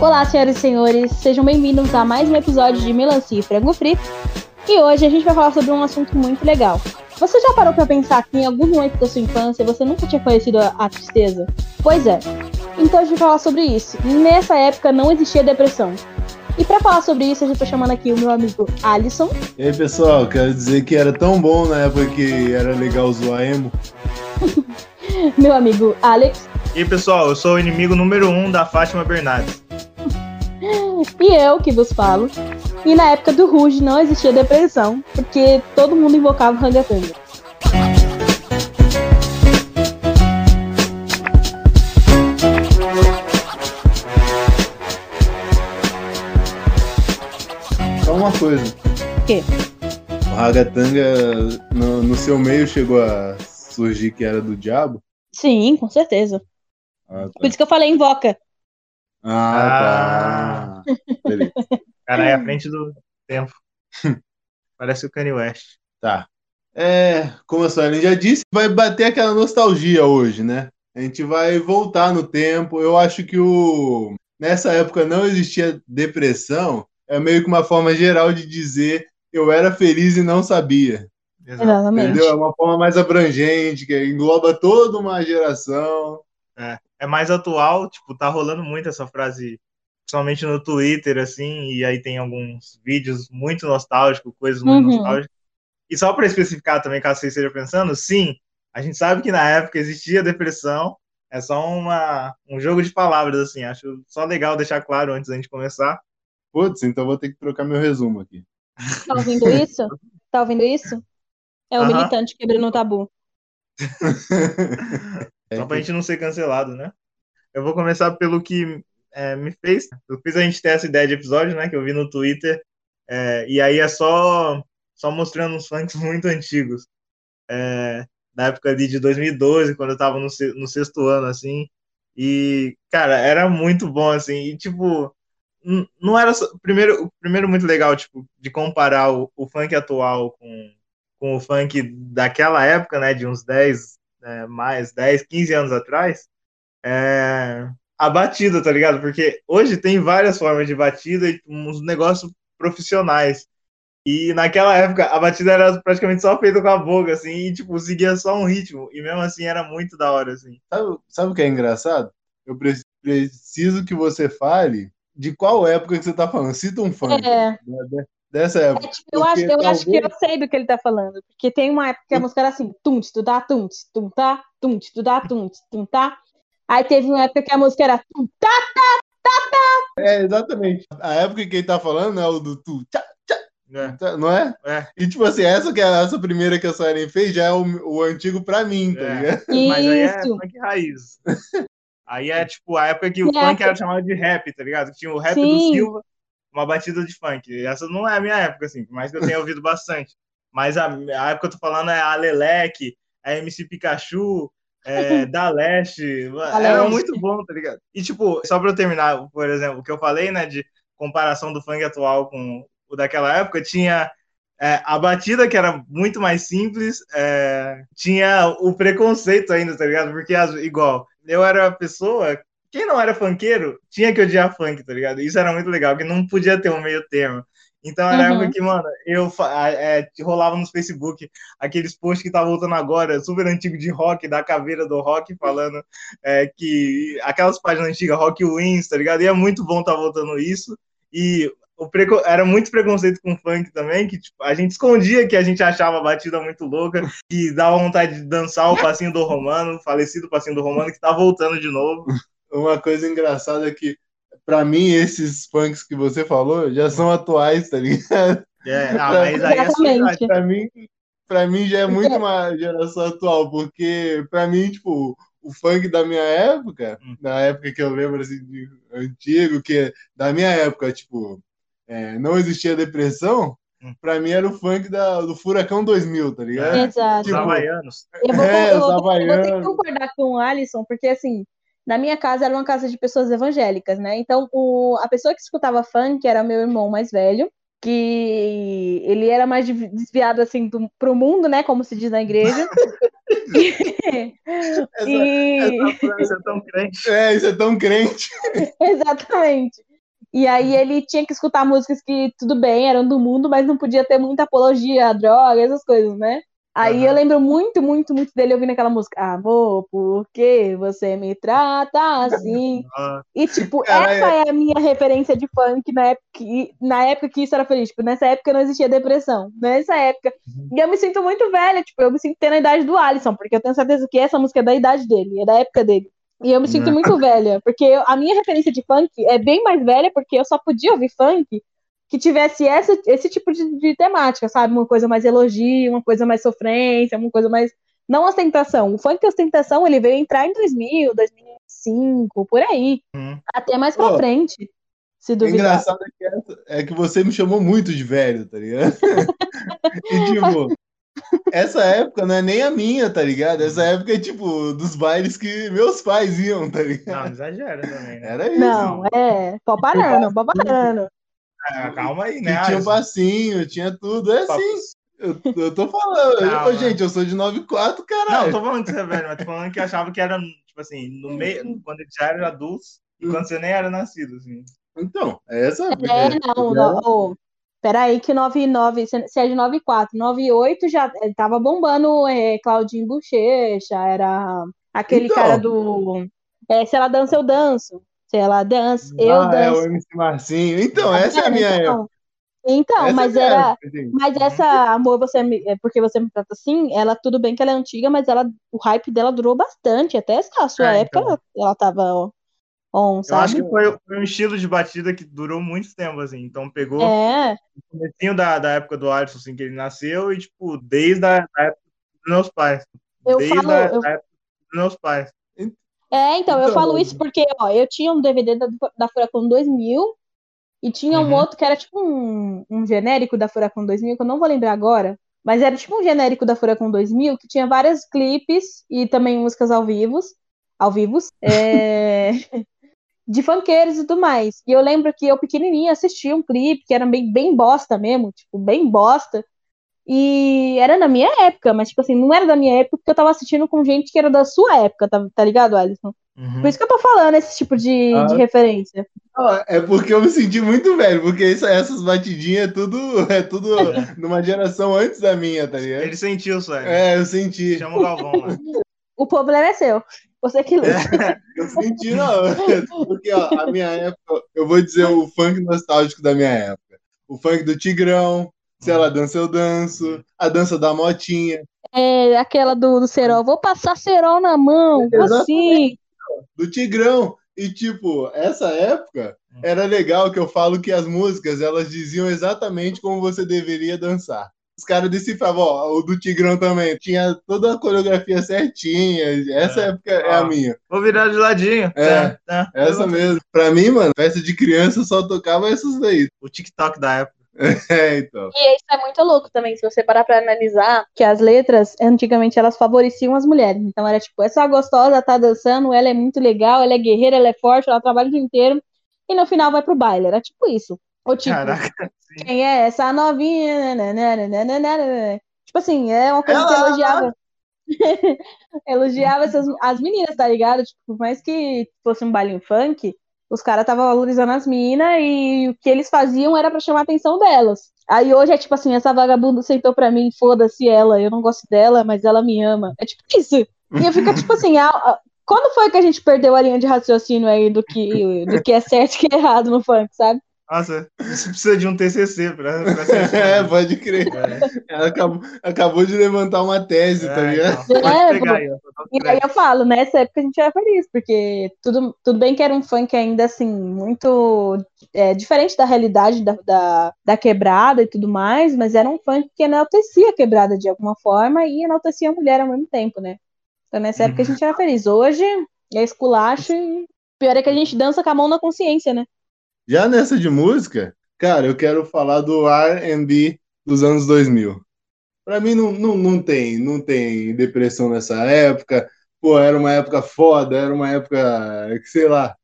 Olá, senhoras e senhores, sejam bem-vindos a mais um episódio de Melancia e Frango Frito. E hoje a gente vai falar sobre um assunto muito legal. Você já parou para pensar que em algum momento da sua infância você nunca tinha conhecido a, a tristeza? Pois é. Então a gente vai falar sobre isso. Nessa época não existia depressão. E para falar sobre isso, a gente tá chamando aqui o meu amigo Alisson. E aí, pessoal, quero dizer que era tão bom na época que era legal zoar emo. meu amigo Alex. E aí, pessoal, eu sou o inimigo número um da Fátima Bernardes. E eu que vos falo. E na época do Ruge não existia depressão, porque todo mundo invocava o Rangatanga. Só uma coisa. O quê? O Ragatanga no, no seu meio chegou a surgir que era do diabo? Sim, com certeza. Ah, tá. Por isso que eu falei invoca. Ah, tá. Beleza. Cara, é à frente do tempo. Parece o Kanye West. Tá. É, como a Suelen já disse, vai bater aquela nostalgia hoje, né? A gente vai voltar no tempo. Eu acho que o nessa época não existia depressão. É meio que uma forma geral de dizer eu era feliz e não sabia. Exatamente. Entendeu? É uma forma mais abrangente, que engloba toda uma geração. É, é mais atual, tipo, tá rolando muito essa frase, principalmente no Twitter, assim, e aí tem alguns vídeos muito nostálgicos, coisas muito Uhum. nostálgicas. E só para especificar também, caso você esteja pensando, sim, a gente sabe que na época existia depressão, é só uma, um jogo de palavras, assim, acho só legal deixar claro antes da gente começar. Putz, então vou ter que trocar meu resumo aqui. Tá ouvindo isso? Tá ouvindo isso? É o Aham. militante quebrando o tabu. Só pra gente não ser cancelado, né? Eu vou começar pelo que é, me fez. Eu fiz a gente ter essa ideia de episódio, né? Que eu vi no Twitter. É, e aí é só, só mostrando uns funks muito antigos. É, na época ali de 2012, quando eu tava no, no sexto ano, assim. E, cara, era muito bom, assim. E, tipo, não era só. Primeiro, primeiro muito legal, tipo, de comparar o, o funk atual com, com o funk daquela época, né? De uns 10, é, mais 10, 15 anos atrás, é, a batida, tá ligado? Porque hoje tem várias formas de batida e uns negócios profissionais. E naquela época a batida era praticamente só feita com a boca, assim, e tipo, seguia só um ritmo. E mesmo assim era muito da hora, assim. Sabe, sabe o que é engraçado? Eu pre- preciso que você fale de qual época que você tá falando. Cita um funk É, né, de- dessa época. é, tipo, eu, acho, eu acho que eu talvez- sei do que ele tá falando. Porque tem uma época que a música era assim: tum, tu dá, tum, tum, tá, tum, tu dá, tum, tum, tá. Aí teve uma época que a música era tum, tá. É, exatamente. A época que ele tá falando é o do tu, tchá, tchá, não é? É. E tipo assim, essa que é essa primeira que a Suelen fez já é o, o antigo pra mim, tá É. ligado? Mas aí é Isso. funk raiz. Aí é tipo a época que o É. funk era chamado de rap, tá ligado? Tinha o rap do Sim. Silva, uma batida de funk. E essa não é a minha época, assim, por mais que eu tenha ouvido bastante. Mas a, a época que eu tô falando é a Leleque, a MC Pikachu, é, da Leste. Era Leste. muito bom, tá ligado? E tipo, só pra eu terminar, por exemplo, o que eu falei, né, de comparação do funk atual com o daquela época, tinha é, a batida que era muito mais simples, é, tinha o preconceito ainda, tá ligado? Porque, igual, eu era a pessoa, quem não era funkeiro, tinha que odiar funk, tá ligado? Isso era muito legal, que não podia ter um meio termo. Então era Uhum. época que, mano, eu é, rolava nos Facebook aqueles posts que tá voltando agora, super antigo de rock, da caveira do rock, falando é, que aquelas páginas antigas, Rock Wins, tá ligado? E é muito bom tá voltando isso. E o preco- era muito preconceito com funk também, que tipo, a gente escondia que a gente achava a batida muito louca e dava vontade de dançar o passinho do Romano, o falecido passinho do Romano, que tá voltando de novo. Uma coisa engraçada é que, pra mim, esses funks que você falou já são atuais, tá ligado? É, ah, mas aí é. Pra mim, pra mim já é muito uma geração atual, porque pra mim, tipo, o funk da minha época, Hum. da época que eu lembro assim, de antigo, que da minha época, tipo, é, não existia depressão, Hum. pra mim era o funk da, do Furacão 2000, tá ligado? É. Exato. Os Tipo, havaianos. Eu vou, É, eu, vou, os eu vou ter que concordar com o Alisson, porque assim, na minha casa era uma casa de pessoas evangélicas, né? Então, o, a pessoa que escutava funk era meu irmão mais velho, que ele era mais de- desviado assim do, pro mundo, né? Como se diz na igreja. Essa- e Essa frase é tão crente. É, isso é tão crente. exatamente. E aí ele tinha que escutar músicas que, tudo bem, eram do mundo, mas não podia ter muita apologia à droga, essas coisas, né? Aí uhum. eu lembro muito, muito, muito dele ouvindo aquela música. Amor, por que você me trata assim? e, tipo, essa é a minha referência de funk na época, que, na época que isso era feliz. Tipo, nessa época não existia depressão. Nessa época. Uhum. E eu me sinto muito velha, tipo, eu me sinto tendo a idade do Alisson, porque eu tenho certeza que essa música é da idade dele, é da época dele. E eu me sinto muito velha, porque a minha referência de funk é bem mais velha, porque eu só podia ouvir funk que tivesse essa, esse tipo de, de, temática, sabe? Uma coisa mais elogio, uma coisa mais sofrência, uma coisa mais. Não ostentação. O funk ostentação ele veio entrar em 2000, 2005, por aí. Hum. Até mais pra frente. Se duvidar. O engraçado é que, essa, é que você me chamou muito de velho, tá ligado? e tipo. Essa época não é nem a minha, tá ligado? Essa época é tipo dos bailes que meus pais iam, tá ligado? Não, exagera também, né? Era isso. Não, é. Parando, pó parando. Ah, calma aí, né? Que tinha um passinho, tinha tudo. É assim. Eu, eu tô falando. Eu, gente, eu sou de 9,4, caralho. Não, eu tô falando que você é velho, mas tô falando que achava que era, tipo assim, no meio, quando ele já era adulto e quando você nem era nascido, assim. Então, é essa. É, não, não. Oh, peraí, que 99, se é de 94, 98 já tava bombando é, Claudinho Bochecha, era aquele então. cara do. É, se ela dança, eu danço. Se ela dança, eu ah, danço. É o MC Marcinho. Então, tá essa é a minha então, época. Então, essa mas é era. Mas essa, amor, você me, é porque você me trata assim, ela tudo bem que ela é antiga, mas ela, o hype dela durou bastante. Até a sua é, época então. ela, ela tava on, sabe? Eu acho que foi, foi, um estilo de batida que durou muito tempo, assim. Então pegou é. o comecinho da, da época do Alisson, assim, que ele nasceu, e, tipo, desde a, a época dos meus pais. Eu desde falo, a, eu... a época dos meus pais. É, então, então, eu falo isso porque, ó, eu tinha um DVD da, da Furacão 2000 e tinha um uhum. outro que era tipo um, um genérico da Furacão 2000, que eu não vou lembrar agora, mas era tipo um genérico da Furacão 2000 que tinha vários clipes e também músicas ao vivo, ao vivos, é... de funkeiros e tudo mais. E eu lembro que eu pequenininha assistia um clipe que era bem, bem bosta mesmo, tipo, bem bosta. E era na minha época, mas, tipo assim, não era da minha época porque eu tava assistindo com gente que era da sua época, tá, tá ligado, Alisson? Uhum. Por isso que eu tô falando esse tipo de, ah. de referência. é porque eu me senti muito velho, porque isso, essas batidinhas é tudo, é tudo numa geração antes da minha, tá ligado? Ele sentiu, sério. É, eu senti. Chama o Galvão lá. o problema é seu. Você que luta. É, eu senti, não. Porque, ó, a minha época, eu vou dizer o funk nostálgico da minha época. O funk do Tigrão, se ela dança, eu danço. A dança da motinha. É, aquela do, do cerol. Vou passar cerol na mão, assim. Do Tigrão. E, tipo, essa época era legal que eu falo que as músicas, elas diziam exatamente como você deveria dançar. Os caras decifravam, ó, o do Tigrão também. Tinha toda a coreografia certinha. Essa é. época é a minha. Vou virar de ladinho. É, é, é essa mesmo. Pra mim, mano, festa de criança só tocava essas daí. O TikTok da época. É, então. E isso é muito louco também, se você parar pra analisar, que as letras, antigamente, elas favoreciam as mulheres. Então era tipo, essa gostosa tá dançando, ela é muito legal, ela é guerreira, ela é forte, ela trabalha o dia inteiro, e no final vai pro baile. Era tipo isso. Ou tipo, Caraca, quem é essa novinha? Nananana. Tipo assim, é uma coisa que elogiava. elogiava essas, as meninas, tá ligado? Tipo, por mais que fosse um baile funk, os caras estavam valorizando as minas e o que eles faziam era para chamar a atenção delas. Aí hoje é tipo assim, essa vagabunda sentou pra mim, foda-se ela, eu não gosto dela, mas ela me ama. É tipo isso. E eu fico tipo assim, a, a, quando foi que a gente perdeu a linha de raciocínio aí do que, do que é certo e que é errado no funk, sabe? Nossa, você precisa de um TCC para É, pode crer. É. Ela acabou, acabou de levantar uma tese, tá é, tá ligado? Então, é, pegar aí, e aí eu falo, nessa época a gente era feliz, porque tudo, tudo bem que era um funk ainda assim, muito é, diferente da realidade da, da, da, quebrada e tudo mais, mas era um funk que enaltecia a quebrada de alguma forma e enaltecia a mulher ao mesmo tempo, né? Então nessa época a gente era feliz. Hoje é esculacho e pior é que a gente dança com a mão na consciência, né? Já nessa de música, cara, eu quero falar do R&B dos anos 2000. Pra mim não, não, não tem, não tem depressão nessa época. Pô, era uma época foda, era uma época que, sei lá,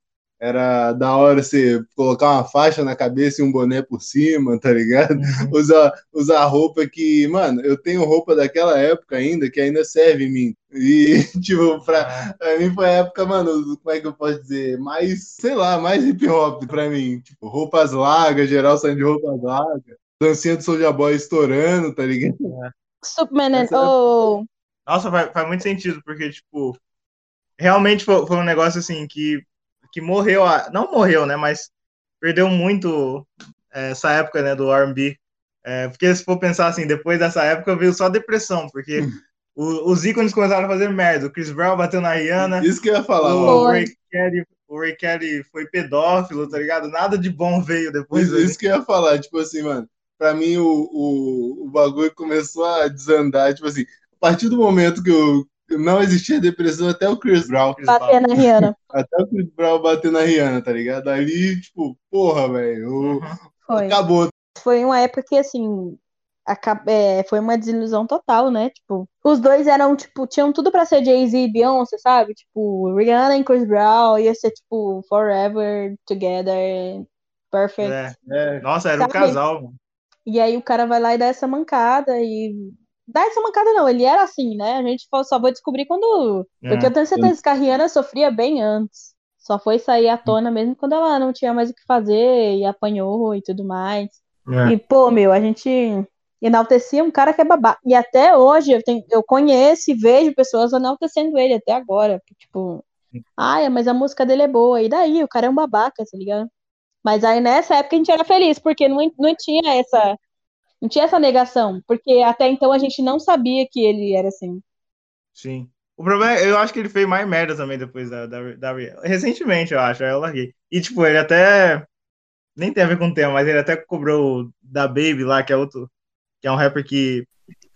era da hora você colocar uma faixa na cabeça e um boné por cima, tá ligado? Uhum. Usar, usar roupa que, mano, eu tenho roupa daquela época ainda que ainda serve em mim. E, tipo, pra, Ah, pra mim foi a época, mano, como é que eu posso dizer? Mais, sei lá, mais hip hop pra mim. Tipo, roupas largas, geral saindo de roupas largas. Dancinha do Soulja Boy estourando, tá ligado? Superman and Essa- Oh. Nossa, faz, faz muito sentido, porque, tipo, realmente foi, foi um negócio assim que, que morreu, a- não morreu, né? Mas perdeu muito é, essa época, né, do RB. É, porque se for pensar assim, depois dessa época veio só depressão, porque o- os ícones começaram a fazer merda. O Chris Brown bateu na Rihanna, Isso que eu ia falar, o Foi. Ray, Kelly, o Ray Kelly foi pedófilo, tá ligado? Nada de bom veio depois. Isso, ali. isso que eu ia falar, tipo assim, mano, pra mim o, o, o bagulho começou a desandar, tipo assim, a partir do momento que eu não existia depressão, até o Chris Brown, Chris Brown. Bater na Rihanna. até o Chris Brown bater na Rihanna, tá ligado? Ali, tipo, porra, velho, Uhum. Foi. acabou. Foi uma época que, assim, aca- é, foi uma desilusão total, né? Tipo, os dois eram, tipo, tinham tudo pra ser Jay-Z e Beyoncé, sabe? Tipo, Rihanna e Chris Brown ia ser, tipo, forever together, perfect. É. É, Nossa, era um Sabe? casal, mano. E aí o cara vai lá e dá essa mancada e. Dá essa mancada não, ele era assim, né? A gente só vai descobrir quando. Porque É. eu tenho certeza que a Rihanna sofria bem antes. Só foi sair à tona mesmo quando ela não tinha mais o que fazer e apanhou e tudo mais. É. E, pô, meu, a gente enaltecia um cara que é babaca. E até hoje eu, tenho, eu conheço e vejo pessoas enaltecendo ele até agora. Tipo, ai, mas a música dele é boa. E daí? O cara é um babaca, tá ligado? Mas aí nessa época a gente era feliz, porque não, não tinha essa. Não tinha essa negação. Porque até então a gente não sabia que ele era assim. Sim. O problema é, eu acho que ele fez mais merda também depois da, da, da. Recentemente, eu acho, aí eu larguei. E, tipo, ele até. Nem tem a ver com o tema, mas ele até cobrou da Baby lá, que é outro. Que é um rapper que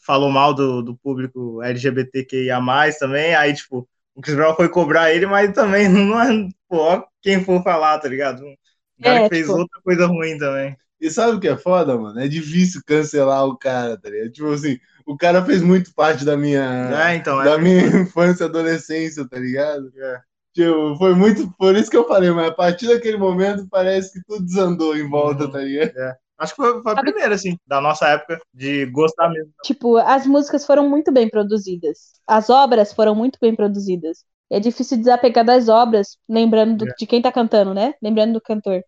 falou mal do, do público LGBTQIA também. Aí, tipo, o Chris Brown foi cobrar ele, mas também não é. Pô, quem for falar, tá ligado? Um cara É, que fez tipo- outra coisa ruim também. E sabe o que é foda, mano? É difícil cancelar o cara, tá ligado? Tipo assim, o cara fez muito parte da minha, É, então, é. da minha infância, adolescência, tá ligado? É. Tipo, foi muito. Por isso que eu falei, mas a partir daquele momento parece que tudo desandou em volta, Uhum. tá ligado? Acho que foi, foi a primeira, assim, da nossa época, de gostar mesmo. Tipo, as músicas foram muito bem produzidas. As obras foram muito bem produzidas. É difícil desapegar das obras, lembrando do- de quem tá cantando, né? Lembrando do cantor.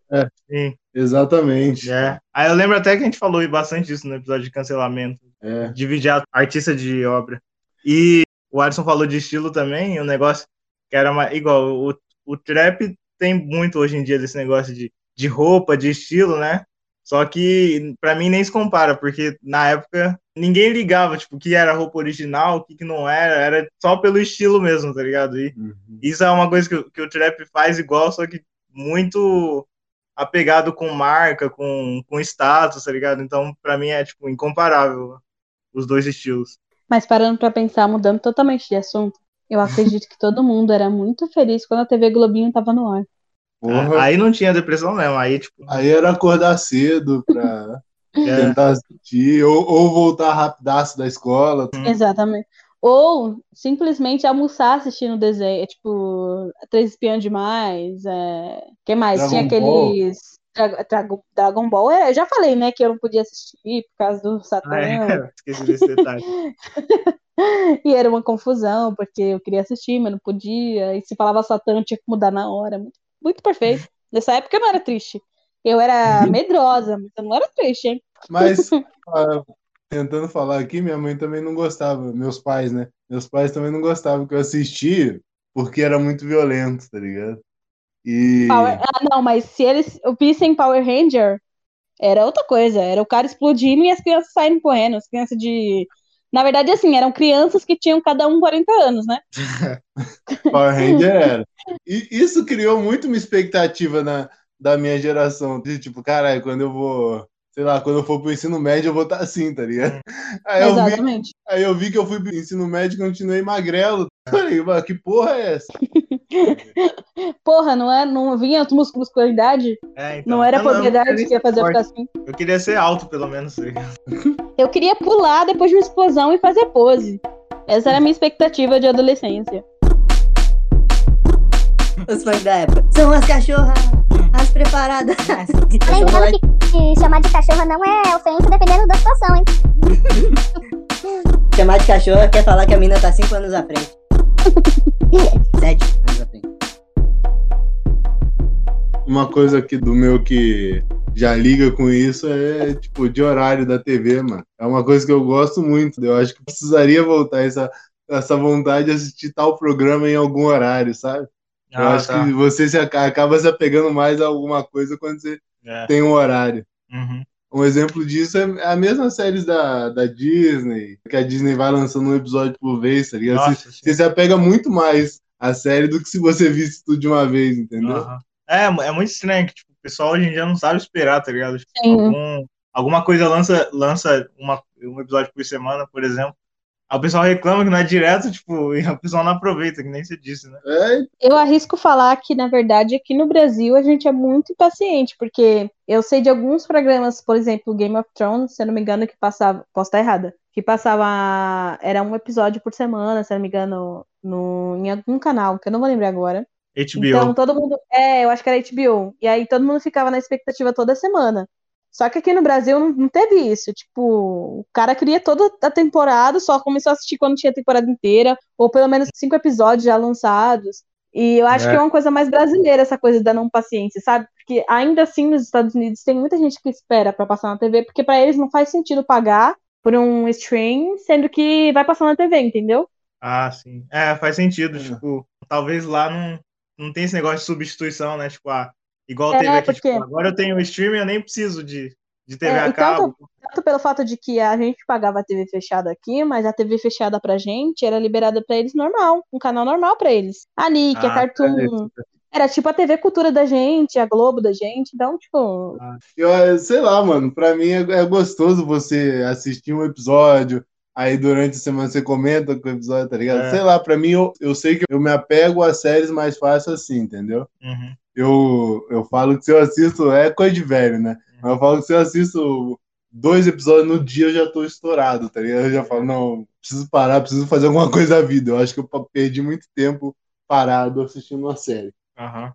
Sim. Exatamente. É. Aí eu lembro até que a gente falou bastante disso no episódio de cancelamento. É. Dividir artista de obra. E o Alisson falou de estilo também, um negócio que era mais, igual, o, o trap tem muito hoje em dia desse negócio de, de roupa, de estilo, né? Só que pra mim nem se compara, porque na época ninguém ligava, tipo, o que era roupa original, o que, que não era, era só pelo estilo mesmo, tá ligado? E Uhum. isso é uma coisa que, o- que o trap faz igual, só que muito apegado com marca, com, com status, tá ligado? Então, pra mim é, tipo, incomparável os dois estilos. Mas parando pra pensar, mudando totalmente de assunto, eu acredito que todo mundo era muito feliz quando a TV Globinho tava no ar. Porra. Aí não tinha depressão mesmo, aí, tipo, Aí era acordar cedo pra é, tentar assistir, ou, ou voltar rapidaço da escola. Exatamente. Ou simplesmente almoçar assistindo desenho, tipo, Três Espiãs Demais, é... que mais? Dragon Tinha aqueles Dra- Dragon, Dragon Ball, é, eu já falei, né, que eu não podia assistir por causa do Satã, ah, é, esqueci desse detalhe. e era uma confusão, porque eu queria assistir, mas não podia, e se falava Satã, eu tinha que mudar na hora, muito, muito perfeito. Nessa época eu não era triste, eu era medrosa, mas eu não era triste, hein? Mas, ah, tentando falar aqui, minha mãe também não gostava, meus pais, né? Meus pais também não gostavam que eu assistia, porque era muito violento, tá ligado? E. Power- Ah, não, mas se eles vissem Power Ranger, era outra coisa. Era o cara explodindo e as crianças saindo correndo. As crianças de. Na verdade, assim, eram crianças que tinham cada um 40 anos, né? Power Ranger era. E isso criou muito uma expectativa na, da minha geração. De tipo, caralho, quando eu vou, sei lá, quando eu for pro ensino médio, eu vou estar assim, tá ligado? Aí eu, vi, Exatamente. aí eu vi que eu fui pro ensino médio e continuei magrelo. Falei, que porra é essa? Porra, não, é, não vinha muscularidade? É, então. Não era não- propriedade que ia fazer eu ficar assim. Eu queria ser alto, pelo menos. tá? Eu queria pular depois de uma explosão e fazer pose. Essa era a minha expectativa de adolescência. Os fãs da época. São as cachorras, as preparadas. Lembrando que, que chamar de cachorra não é ofensa dependendo da situação, hein? Chamar de cachorra quer falar que a mina tá 5 anos à frente. 7 anos à frente. Uma coisa aqui do meu que já liga com isso é, tipo, de horário da TV, mano. É uma coisa que eu gosto muito. Eu acho que precisaria voltar essa, essa vontade de assistir tal programa em algum horário, sabe? Eu Ah, acho tá. que você se aca- acaba se apegando mais a alguma coisa quando você É. tem um horário. Uhum. Um exemplo disso é a mesma série da, da Disney, que a Disney vai lançando um episódio por vez, tá ligado? Você, Nossa, sim. você se apega muito mais à série do que se você visse tudo de uma vez, entendeu? Aham. É, é muito estranho que tipo, o pessoal hoje em dia não sabe esperar, tá ligado? Tipo, algum- alguma coisa lança, lança uma, um episódio por semana, por exemplo. O pessoal reclama que não é direto, tipo, e o pessoal não aproveita, que nem você disse, né? É, Eu arrisco falar que, na verdade, aqui no Brasil a gente é muito impaciente, porque eu sei de alguns programas, por exemplo, Game of Thrones, se eu não me engano, que passava. Posso estar errada. Que passava. Era um episódio por semana, se eu não me engano, no, em algum canal, que eu não vou lembrar agora. HBO. Então todo mundo. É, eu acho que era HBO. E aí todo mundo ficava na expectativa toda semana. Só que aqui no Brasil não, não teve isso. Tipo, o cara queria toda a temporada, só começou a assistir quando tinha a temporada inteira, ou pelo menos cinco episódios já lançados. E eu acho É. que é uma coisa mais brasileira essa coisa da não paciência, sabe? Porque ainda assim nos Estados Unidos tem muita gente que espera pra passar na TV, porque pra eles não faz sentido pagar por um stream, sendo que vai passar na TV, entendeu? Ah, sim. É, faz sentido. É. Tipo, talvez lá não, não tem esse negócio de substituição, né? Tipo, ah, igual É, teve aqui, porque- tipo, agora eu tenho o streaming, eu nem preciso de, de TV É, a cabo. Tanto pelo fato de que a gente pagava a TV fechada aqui, mas a TV fechada pra gente era liberada pra eles normal, um canal normal pra eles. A Nick, a Ah, Cartoon, era tipo a TV Cultura da gente, a Globo da gente, então, tipo, eu, sei lá, mano, pra mim é, é gostoso você assistir um episódio, aí durante a semana você comenta com o episódio, tá ligado? É. Sei lá, pra mim eu, eu sei que eu me apego a séries mais fácil assim, entendeu? Uhum. Eu, eu falo que se eu assisto, é coisa de velho, né? Mas eu falo que se eu assisto dois episódios no dia, eu já tô estourado, tá ligado? Eu já falo, não, preciso parar, preciso fazer alguma coisa da vida. Eu acho que eu perdi muito tempo parado assistindo uma série. Aham.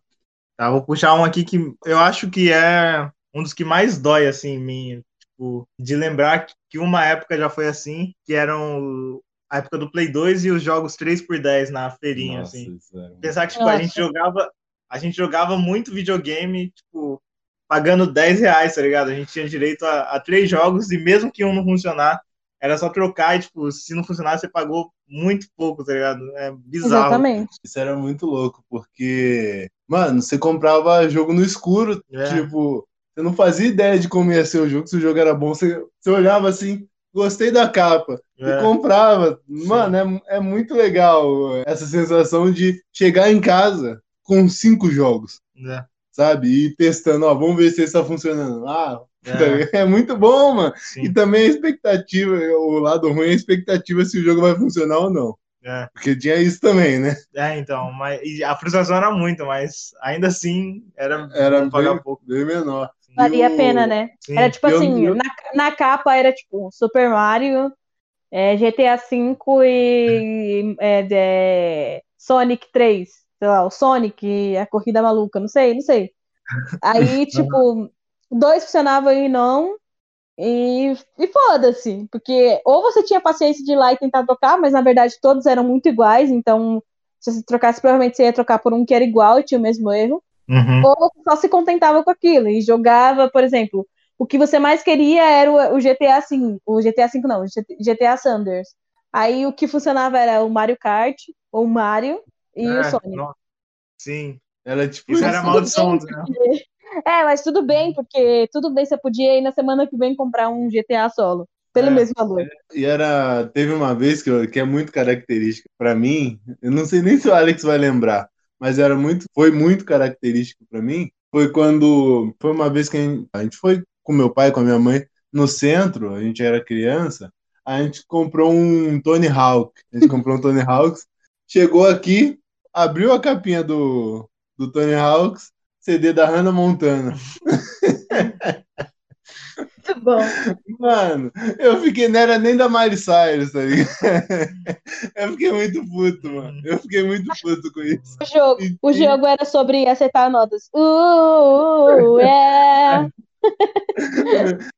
Tá, vou puxar um aqui que eu acho que é um dos que mais dói, assim, em mim. Tipo, de lembrar que- uma época já foi assim, que eram a época do Play 2 e os jogos 3x10 na feirinha, Nossa, assim. isso é- Pensar que, tipo, a Nossa. gente jogava, a gente jogava muito videogame, tipo, pagando 10 reais, tá ligado? A gente tinha direito a, a três jogos e mesmo que um não funcionar, era só trocar e, tipo, se não funcionar, você pagou muito pouco, tá ligado? É bizarro. exatamente. Isso era muito louco, porque, mano, você comprava jogo no escuro, É. tipo, você não fazia ideia de como ia ser o jogo, se o jogo era bom, você, você olhava assim, gostei da capa, É. e comprava. Mano, é, é muito legal essa sensação de chegar em casa com cinco jogos, É. sabe? E testando, ó, vamos ver se está funcionando. Ah, É, é muito bom, mano. sim. E também a expectativa, o lado ruim é a expectativa se o jogo vai funcionar ou não. É. Porque tinha isso também, né? É, então, mas e a frustração era muito, mas ainda assim era, Era bem, pouco. bem menor. Valia a pena, né? Sim. Era tipo Eu- assim, eu- na, na capa era tipo Super Mario, é, GTA V e é, Sonic 3, sei lá, o Sonic, a corrida maluca, não sei, não sei. Aí, tipo, dois funcionavam e não, e, e foda-se, porque ou você tinha paciência de ir lá e tentar trocar, mas na verdade todos eram muito iguais, então se você trocasse, provavelmente você ia trocar por um que era igual e tinha o mesmo erro Uhum. ou só se contentava com aquilo e jogava, por exemplo, o que você mais queria era o, o GTA V, o GTA V não, o GTA Sanders. Aí o que funcionava era o Mario Kart, ou Mario e É, o Sonic. nossa. Sim. Era tipo Isso era tudo maldição, bem, né? porque- É, mas tudo bem, porque tudo bem, você podia ir na semana que vem comprar um GTA solo, pelo É. mesmo valor. E era. Teve uma vez que, eu- que é muito característica pra mim. Eu não sei nem se o Alex vai lembrar, mas era muito, foi muito característico pra mim. Foi quando. Foi uma vez que a gente, a gente foi com meu pai, com a minha mãe, no centro, a gente era criança, a gente comprou um Tony Hawk. A gente comprou um Tony Hawk, chegou aqui, abriu a capinha do, do Tony Hawks, CD da Hannah Montana. bom. Mano, eu fiquei, não era nem da Miley Cyrus, tá ligado? Eu fiquei muito puto, mano. Eu fiquei muito puto com isso. O jogo, o jogo era sobre acertar notas. Uh, é.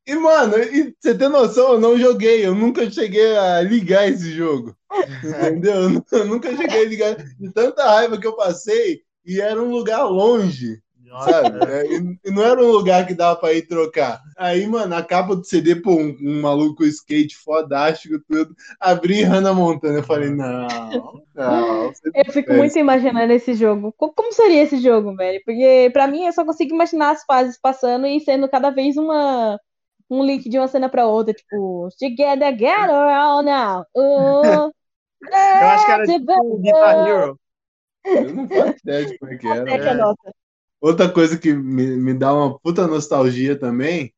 E, mano, e você tem noção, eu não joguei, eu nunca cheguei a ligar esse jogo. Entendeu? Eu nunca cheguei a ligar. De tanta raiva que eu passei, e era um lugar longe. Sabe? É, e, não era um lugar que dava pra ir trocar. Aí, mano, a capa do CD, pô, um, um maluco skate fodástico, tudo. Abri Hannah Montana. Eu falei, não, não. Eu fico muito imaginando esse jogo. Co- Como seria esse jogo, velho? Porque pra mim eu só consigo imaginar as fases passando e sendo cada vez uma um link de uma cena pra outra, tipo, Together, get around now. Uh, Eu acho que era tipo Guitar Hero. Eu não faço ideia de como é que era. é que é nossa. Outra coisa que me, me dá uma puta nostalgia também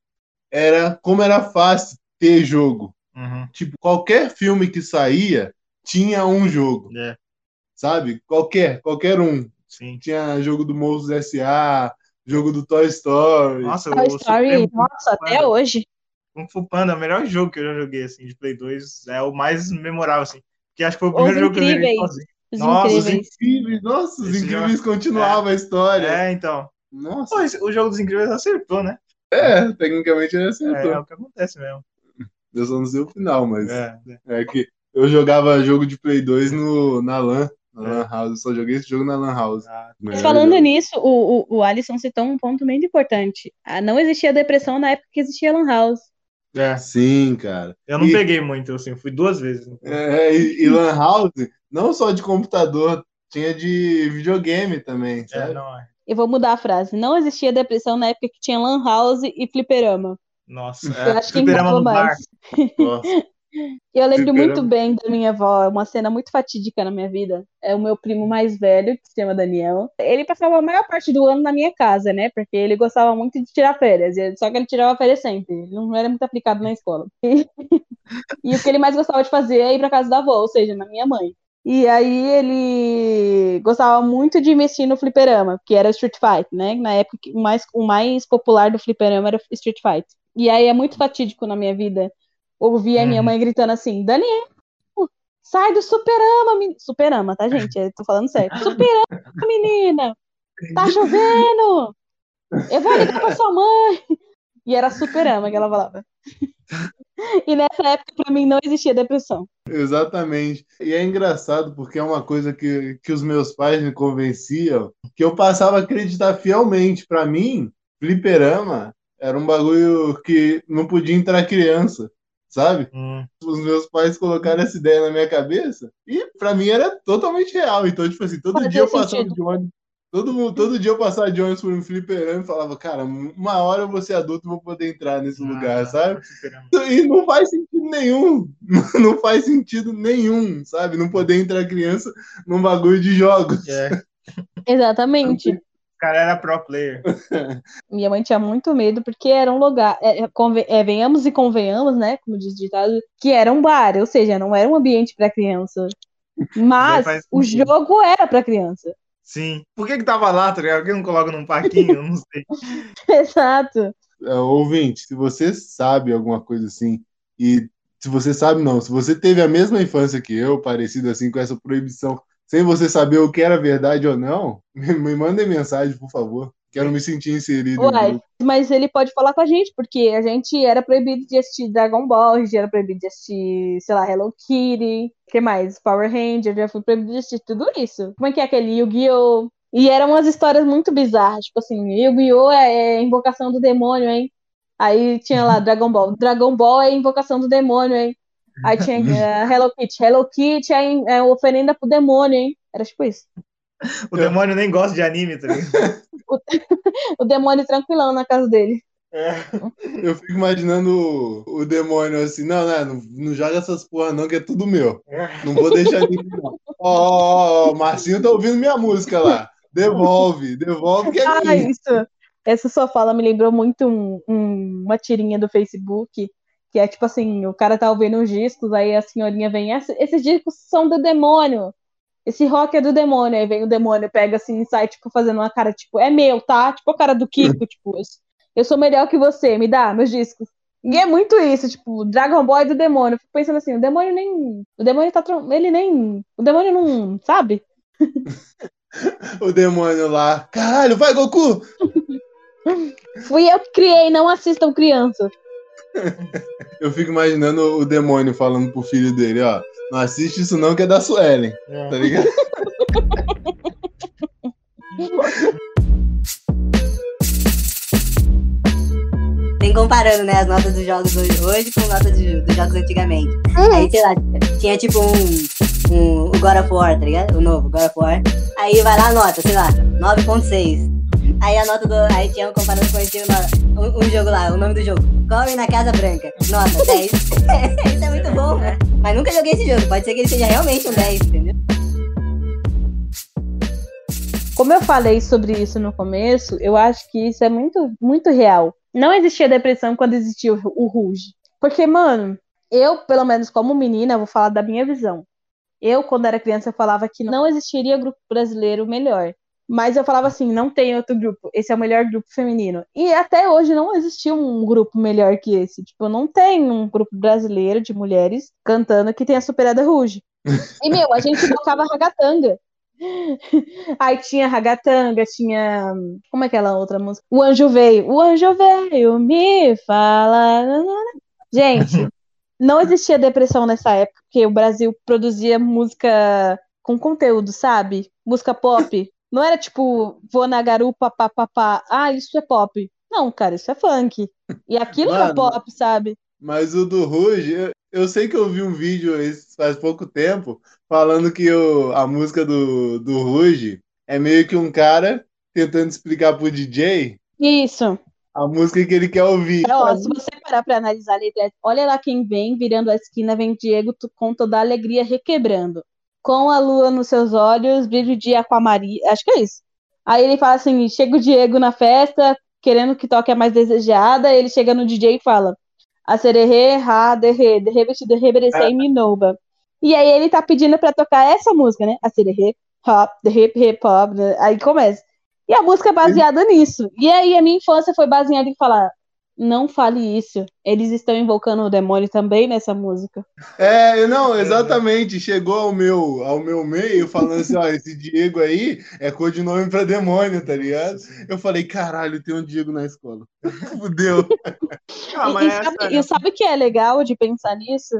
era como era fácil ter jogo. Uhum. Tipo, qualquer filme que saía tinha um jogo, É, sabe? Qualquer, qualquer um. sim. Tinha jogo do Monstros S.A., jogo do Toy Story. Nossa, Toy o Story, nossa, até Panda. hoje. Kung Fu Panda, o melhor jogo que eu já joguei, assim, de Play 2. É o mais memorável, assim. Que acho que foi o Os primeiro jogo que eu joguei Incríveis. sozinho. Os Nossa, os Os incríveis. Incríveis, nossa, os Esse Incríveis continuava a história. É, então. Nossa, Pô, o jogo dos Incríveis acertou, né? é, tecnicamente ele É, acertou. é o que acontece mesmo. Eu só não sei o final, mas É, é. é que eu jogava jogo de Play 2 no, na LAN, na LAN House. Eu só joguei esse jogo na LAN House. Ah, Mas falando jogo. nisso, o, o, o Alisson citou um ponto muito importante. Ah, Não existia depressão na época que existia Lan House. é. Sim, cara. Eu não E- peguei muito, assim, fui duas vezes. É, e, e Lan House, não só de computador, tinha de videogame também, É, sabe? não, é. Eu vou mudar a frase. Não existia depressão na época que tinha Lan House e fliperama. Nossa, Eu é. acho que no mais. Nossa. Eu lembro Fliperama. muito bem da minha avó, uma cena muito fatídica na minha vida. É o meu primo mais velho, que se chama Daniel. Ele passava a maior parte do ano na minha casa, né? Porque ele gostava muito de tirar férias. e- Só que ele tirava férias sempre. Ele não era muito aplicado na escola. E, e o que ele mais gostava de fazer é ir pra casa da avó, ou seja, na minha mãe. E aí ele gostava muito de investir no fliperama, que era Street Fight, né? Na época o mais, o mais popular do fliperama era Street Fight. E aí é muito fatídico na minha vida ouvir a minha Uhum. mãe gritando assim, Daniel, sai do superama, men... superama, tá, gente? Eu tô falando sério. Superama, menina! Tá chovendo! Eu vou ligar pra sua mãe! E era superama que ela falava. E nessa época, pra mim, não existia depressão. Exatamente. E é engraçado porque é uma coisa que, que os meus pais me convenciam que eu passava a acreditar fielmente. Pra mim, fliperama era um bagulho que não podia entrar criança, sabe? Hum, Os meus pais colocaram essa ideia na minha cabeça e pra mim era totalmente real. Então, tipo assim, todo Fazia dia eu passava sentido. de ônibus, todo, todo dia eu passava de ônibus por um fliperama e falava, cara, uma hora eu vou ser adulto e vou poder entrar nesse lugar, ah, sabe? Fliperama. E não faz sentido nenhum. Não faz sentido nenhum, sabe? Não poder entrar criança num bagulho de jogos. É, Exatamente. o cara era pro player. Minha mãe tinha muito medo porque era um lugar, é, é, é, venhamos e convenhamos, né, como diz o ditado, que era um bar, ou seja, não era um ambiente para criança. Mas o jogo era para criança. Sim. Por que que tava lá, tá ligado? Por que não coloca num parquinho? Eu não sei. Exato. É, ouvinte, se você sabe alguma coisa assim, e se você sabe não, se você teve a mesma infância que eu, parecido assim com essa proibição, sem você saber o que era verdade ou não, me, me mandem mensagem, por favor. Quero me sentir inserido. grupo. mas ele pode falar com a gente, porque a gente era proibido de assistir Dragon Ball, a gente era proibido de assistir, sei lá, Hello Kitty, o que mais? Power Ranger, já fui proibido de assistir tudo isso. Como é que é aquele Yu-Gi-Oh! E eram umas histórias muito bizarras, tipo assim, Yu-Gi-Oh! é, é invocação do demônio, hein? Aí tinha lá Dragon Ball. Dragon Ball é invocação do demônio, hein? Aí tinha eh, Hello Kitty. Hello Kitty é, é oferenda pro demônio, hein? Era tipo isso. O demônio nem gosta de anime, tá ligado? O demônio tranquilão na casa dele. É. Eu fico imaginando o, o demônio assim, não, não, não, não joga essas porra não, que é tudo meu. Não vou deixar ninguém não. Ó, ó, Marcinho tá ouvindo minha música lá. Devolve, devolve que é Ah, isso. Essa sua fala me lembrou muito um- um- uma tirinha do Facebook, que é tipo assim, o cara tá ouvindo os discos, aí a senhorinha vem, "Esse- esses discos são do demônio. Esse rock é do demônio. Aí vem o demônio, pega assim e sai, tipo, fazendo uma cara, tipo, é meu, tá? Tipo a cara do Kiko, tipo, eu- eu sou melhor que você, me dá meus discos. E é muito isso, tipo, Dragon Ball do demônio. Fico pensando assim, o demônio nem. O demônio tá. Ele nem. O demônio não. Sabe? O demônio lá. Caralho, vai, Goku! Fui eu que criei, não assistam criança. Eu fico imaginando o demônio falando pro filho dele, ó. Não assiste isso não que é da Suelen, É. tá ligado? Tem comparando, né, as notas dos jogos hoje, hoje com notas dos, dos jogos antigamente. Aí, sei lá, tinha tipo um, um. O God of War, tá ligado? O novo, God of War. Aí vai lá a nota, sei lá, 9.6. Aí a nota do. Aí tinha um comparando com esse um, um, um jogo lá, o nome do jogo. Corre na Casa Branca. Nota 10. Isso é muito bom, né? Mas nunca joguei esse jogo. Pode ser que ele seja realmente um 10, entendeu? Como eu falei sobre isso no começo, eu acho que isso é muito, muito real. Não existia depressão quando existia o, o Ruge. Porque, mano, eu, pelo menos como menina, vou falar da minha visão. Eu, quando era criança, eu falava que não existiria grupo brasileiro melhor. Mas eu falava assim, não tem outro grupo. Esse é o melhor grupo feminino. E até hoje não existiu um grupo melhor que esse. Tipo, não tem um grupo brasileiro de mulheres cantando que tenha superado a Ruge. E, meu, a gente tocava ragatanga. Aí tinha ragatanga, tinha. Como é aquela outra música? O anjo veio. O anjo veio me fala. Gente, não existia depressão nessa época, porque o Brasil produzia música com conteúdo, sabe? Música pop. Não era tipo, vou na garupa, papapá. Ah, isso é pop. Não, cara, isso é funk. E aquilo Mano. pop, sabe? Mas o do Ruge, eu, eu sei que eu vi um vídeo faz pouco tempo falando que a música do, do Ruge é meio que um cara tentando explicar pro DJ Isso. a música que ele quer ouvir. Ó, se você parar pra analisar a letra, olha lá quem vem, virando a esquina, vem Diego com toda a alegria requebrando. Com a lua nos seus olhos, brilho de aquamaria. Acho que é isso. Aí ele fala assim: chega o Diego na festa, querendo que toque a mais desejada. Ele chega no DJ e fala: A sererê, ha, derre, derre, vestido, reberecei, minoba. E aí ele tá pedindo pra tocar essa música, né? A sererê, hop, derre, hip hop. Aí começa. E a música é baseada nisso. E aí a minha infância foi baseada em falar: não fale isso. Eles estão invocando o demônio também nessa música. É, não, exatamente. Chegou ao meu, ao meu meio falando assim, ó, esse Diego aí é codinome pra demônio, tá ligado? Eu falei, caralho, tem um Diego na escola. Fudeu. Ah, e, mas e essa- sabe, e sabe o que é legal de pensar nisso?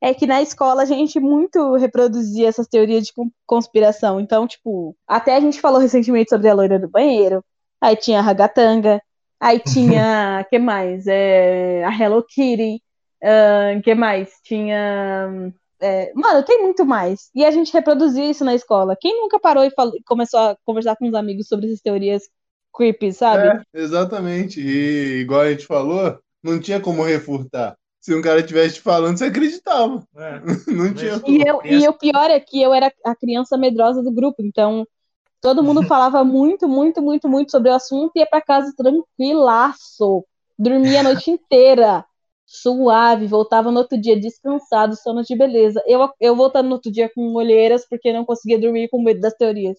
É que na escola a gente muito reproduzia essas teorias de con- conspiração. Então, tipo, até a gente falou recentemente sobre a loira do banheiro. Aí tinha a ragatanga. Aí tinha, que mais? É, a Hello Kitty. ahn, que mais? Tinha. é, mano, tem muito mais. E a gente reproduzia isso na escola. Quem nunca parou e falou- começou a conversar com os amigos sobre essas teorias creepy, sabe? É, exatamente. E igual a gente falou, não tinha como refutar. Se um cara estivesse te falando, você acreditava. é. Não tinha. E, eu, e o pior é que eu era a criança medrosa do grupo, então todo mundo falava muito, muito, muito, muito sobre o assunto e ia pra casa tranquilaço. Dormia a noite inteira, suave, voltava no outro dia descansado, sono de beleza. Eu, eu voltando no outro dia com olheiras porque não conseguia dormir com medo das teorias.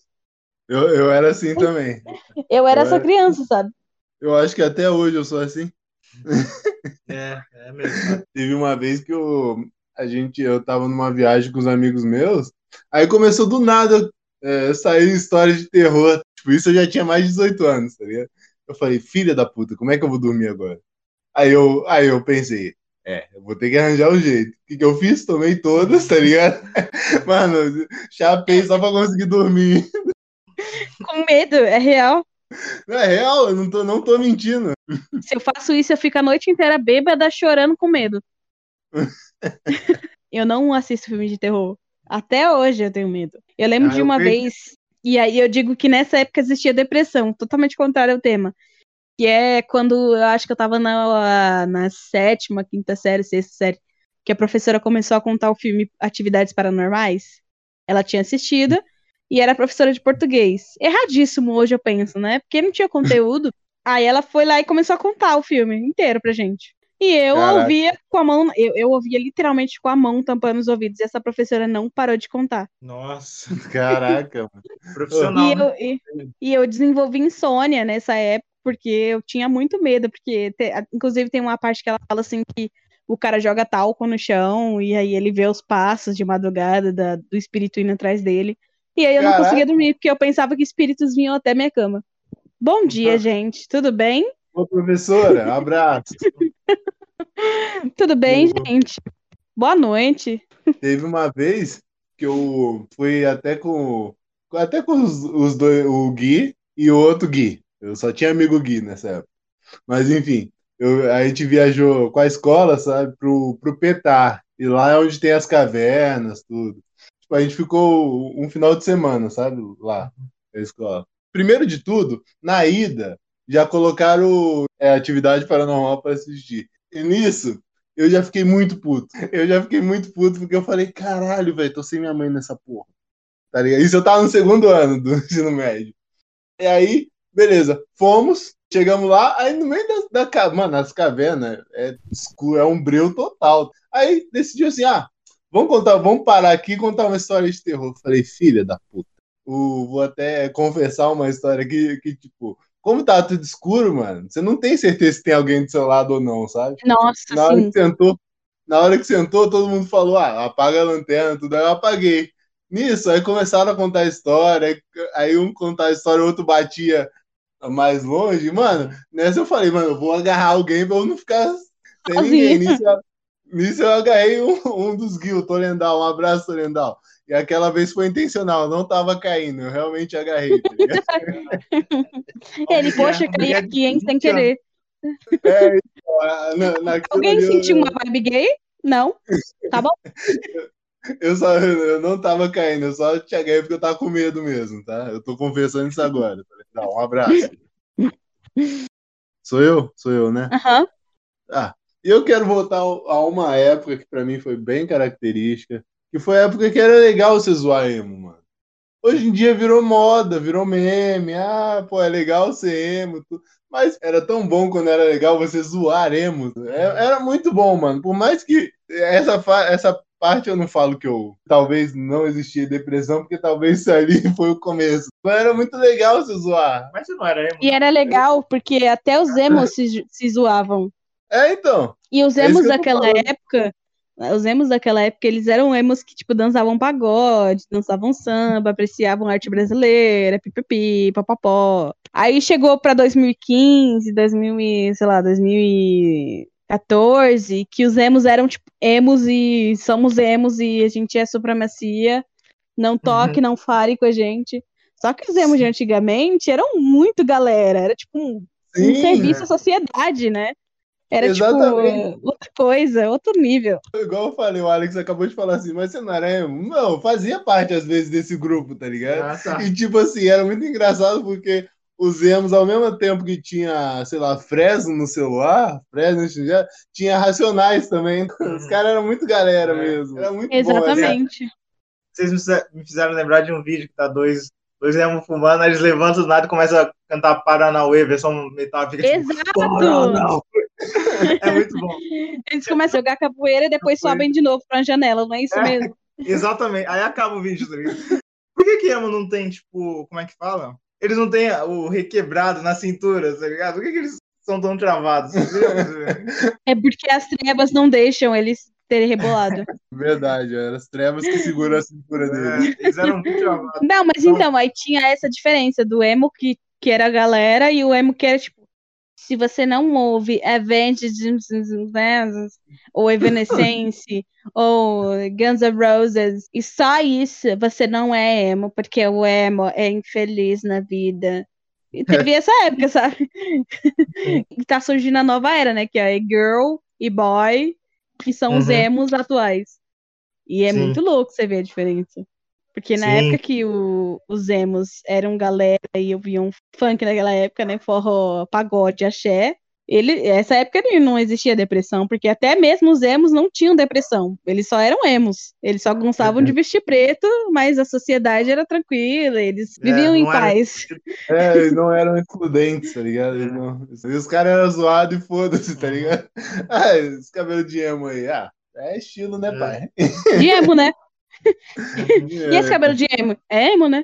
Eu, eu era assim também. Eu era Eu essa era- criança, sabe? Eu acho que até hoje eu sou assim. É, é mesmo. Teve uma vez que eu, a gente, eu tava numa viagem com os amigos meus, aí começou do nada é, sair histórias de terror. Tipo, isso eu já tinha mais de 18 anos, tá ligado? Eu falei, filha da puta, como é que eu vou dormir agora? Aí eu, aí eu pensei, é, eu vou ter que arranjar um jeito. O que, que eu fiz? Tomei todas, tá ligado? Mano, chapei só pra conseguir dormir. Com medo, é real. Não é real, eu não tô, não tô mentindo. Se eu faço isso, eu fico a noite inteira bêbada chorando com medo. eu não assisto filme de terror. Até hoje eu tenho medo. Eu lembro Ah, de uma vez, e aí eu digo que nessa época existia depressão, totalmente contrário ao tema. Que é quando eu acho que eu tava na, na sétima, quinta série, sexta série, que a professora começou a contar o filme Atividades Paranormais. Ela tinha assistido e era professora de português. Erradíssimo hoje, eu penso, né? Porque não tinha conteúdo. Aí ela foi lá e começou a contar o filme inteiro pra gente. E eu Caraca. ouvia com a mão, eu, eu ouvia literalmente com a mão tampando os ouvidos, e essa professora não parou de contar. Nossa, Caraca. E profissional, né? eu, e, e eu desenvolvi insônia nessa época, porque eu tinha muito medo, porque te- inclusive tem uma parte que ela fala assim que o cara joga talco no chão e aí ele vê os passos de madrugada da- do espírito indo atrás dele. E aí eu não Caraca. conseguia dormir, porque eu pensava que espíritos vinham até minha cama. Bom dia, gente. Tudo bem? Ô, professora, abraço. Tudo bem, Boa. gente? Boa noite. Teve uma vez que eu fui até com até com os, os dois, o Gui e o outro Gui. Eu só tinha amigo Gui nessa época. Mas enfim, eu- a gente viajou com a escola, sabe, pro, pro Petar. E lá é onde tem as cavernas, tudo. Tipo, a gente ficou um final de semana, sabe, lá na escola. Primeiro de tudo, na ida, já colocaram é, atividade paranormal para assistir. E nisso, eu já fiquei muito puto. Eu já fiquei muito puto porque eu falei, caralho, velho, tô sem minha mãe nessa porra. Tá ligado? Isso eu tava no segundo ano do ensino médio. E aí, beleza, fomos, chegamos lá, aí no meio da, da mano, as cavernas é escuro, é um breu total. Aí decidiu assim, ah, vamos contar, vamos parar aqui e contar uma história de terror. Falei, filha da puta. Vou até confessar uma história aqui que, tipo, como tá tudo escuro, mano, você não tem certeza se tem alguém do seu lado ou não, sabe? Nossa, Na hora sim. que sentou, na hora que sentou, todo mundo falou: ah, apaga a lanterna, tudo. Aí eu apaguei. Nisso, aí começaram a contar a história, aí- um contar a história, o outro batia mais longe. Mano, nessa eu falei, mano, eu vou agarrar alguém pra eu não ficar sem ninguém. Nisso, eu- nisso eu agarrei um, um dos Gil, Torendal. Um abraço, Torendal. E aquela vez foi intencional, não tava caindo, eu realmente agarrei. tá? Ele, poxa, caí aqui, hein, sem querer. É, então, na- naquilo Alguém ali eu- sentiu uma vibe gay? Não. Tá bom. Eu só eu não tava caindo, eu só te agarrei porque eu tava com medo mesmo, tá? Eu tô confessando isso agora. Dá um abraço. Sou eu? Sou eu, né? Aham. Ah, e eu quero voltar a uma época que pra mim foi bem característica, que foi a época que era legal você zoar emo, mano. Hoje em dia virou moda, virou meme. Ah, pô, é legal ser emo. tu- Mas era tão bom quando era legal você zoar emo. É- Era muito bom, mano. Por mais que essa, fa- essa parte eu não falo que eu talvez não existia depressão, porque talvez isso ali foi o começo. Mas era muito legal você zoar. Mas você não era emo. E era legal, porque até os emos se, se zoavam. É, então. E os É emos tô daquela época, os emos daquela época, eles eram emos que, tipo, dançavam pagode, dançavam samba, apreciavam arte brasileira, pipipi, papapó. Aí chegou pra 2015, 2000 e, sei lá, 2014, que os emos eram, tipo, emos e somos emos e a gente é supremacia, não toque, não fale com a gente. Só que os emos de antigamente eram muito galera, era tipo um, um Sim, serviço né? à sociedade, né? Era Exatamente. tipo outra coisa, outro nível. Igual eu falei, o Alex acabou de falar assim, mas você não era emo? Não, fazia parte às vezes desse grupo, tá ligado? Ah, tá. E tipo assim, era muito engraçado porque os emos, ao mesmo tempo que tinha, sei lá, Fresno no celular, Fresno já tinha Racionais também. Os caras eram muito galera É. mesmo. Era muito bom. assim. Exatamente. Vocês me fizer- me fizeram lembrar de um vídeo que tá dois, dois emo fumando, aí eles levantam do nada e começam a cantar Paranauê, versão metal. Fica tipo, Exato! Paranauê. É muito bom. Eles começam a jogar capoeira e depois Capoeira. sobem de novo pra janela, não é isso É. mesmo? Exatamente. Aí acaba o vídeo, tá ligado? Por que que emo não tem, tipo, como é que fala? Eles não têm o requebrado na cintura, tá ligado? Por que que eles são tão travados? É porque as trevas não deixam eles terem rebolado. Verdade, eram as trevas que seguram a cintura dele. É, eles eram muito travados. Não, mas então, aí tinha essa diferença do emo que, que era a galera e o emo que era tipo. Se você não ouve Avenged, né, ou Evanescence, ou Guns N' Roses, e só isso, você não é emo, porque o emo é infeliz na vida. E teve essa época, sabe? Tá surgindo a nova era, né? Que é girl e boy, que são os Uhum. emos atuais. E é Sim. muito louco você ver a diferença. Porque na Sim. época que o- os emos eram galera e ouviam funk naquela época, né? Forró, pagode, axé. Ele, essa época não existia depressão, porque até mesmo os emos não tinham depressão. Eles só eram emos. Eles só gostavam de vestir preto, mas a sociedade era tranquila, eles É, viviam em era- paz. É, eles não eram excludentes, tá ligado? Eles não- os caras eram zoados e foda-se, tá ligado? Ah, esse cabelo de emo aí, ah, é estilo, né, É. pai? De emo, né? E É, esse cabelo de emo? É emo, né?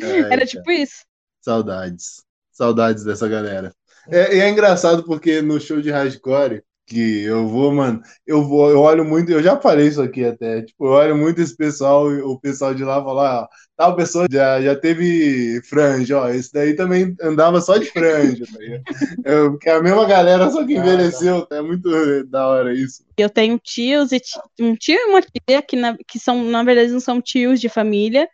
Ai, Era tipo isso. Saudades. Saudades dessa galera. É, e é engraçado porque no show de hardcore, que eu vou, mano, eu vou, eu olho muito, eu já falei isso aqui até, tipo, eu olho muito esse pessoal, o pessoal de lá falar, ó, tal pessoa já, já teve franja, ó, esse daí também andava só de franja, tá ligado? Porque é a mesma galera, só que envelheceu, é muito da hora isso. Eu tenho tios e um tio e uma tia que, na, que são, na verdade, não são tios de família,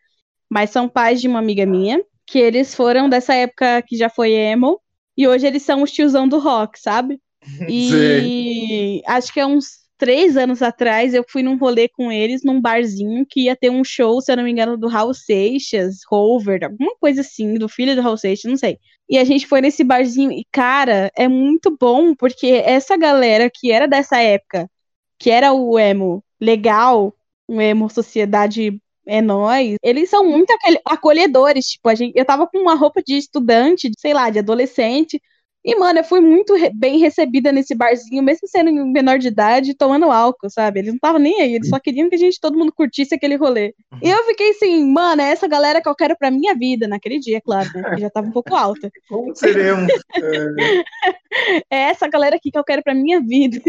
mas são pais de uma amiga minha, que eles foram dessa época que já foi emo, e hoje eles são os tiozão do rock, sabe? E acho que há uns três anos atrás eu fui num rolê com eles num barzinho que ia ter um show, se eu não me engano, do Raul Seixas, Rover, alguma coisa assim, do filho do Raul Seixas, não sei. E a gente foi nesse barzinho e, cara, é muito bom porque essa galera que era dessa época, que era o emo legal, o emo sociedade é nós, eles são muito acolhedores, tipo, a gente, eu tava com uma roupa de estudante, sei lá, de adolescente, e, mano, eu fui muito re bem recebida nesse barzinho, mesmo sendo menor de idade, tomando álcool, sabe? Eles não estavam nem aí, eles só queriam que a gente, todo mundo curtisse aquele rolê. E eu fiquei assim, mano, é essa galera que eu quero pra minha vida, naquele dia, claro, né? Que já tava um pouco alta. Como seremos? é essa galera aqui que eu quero pra minha vida.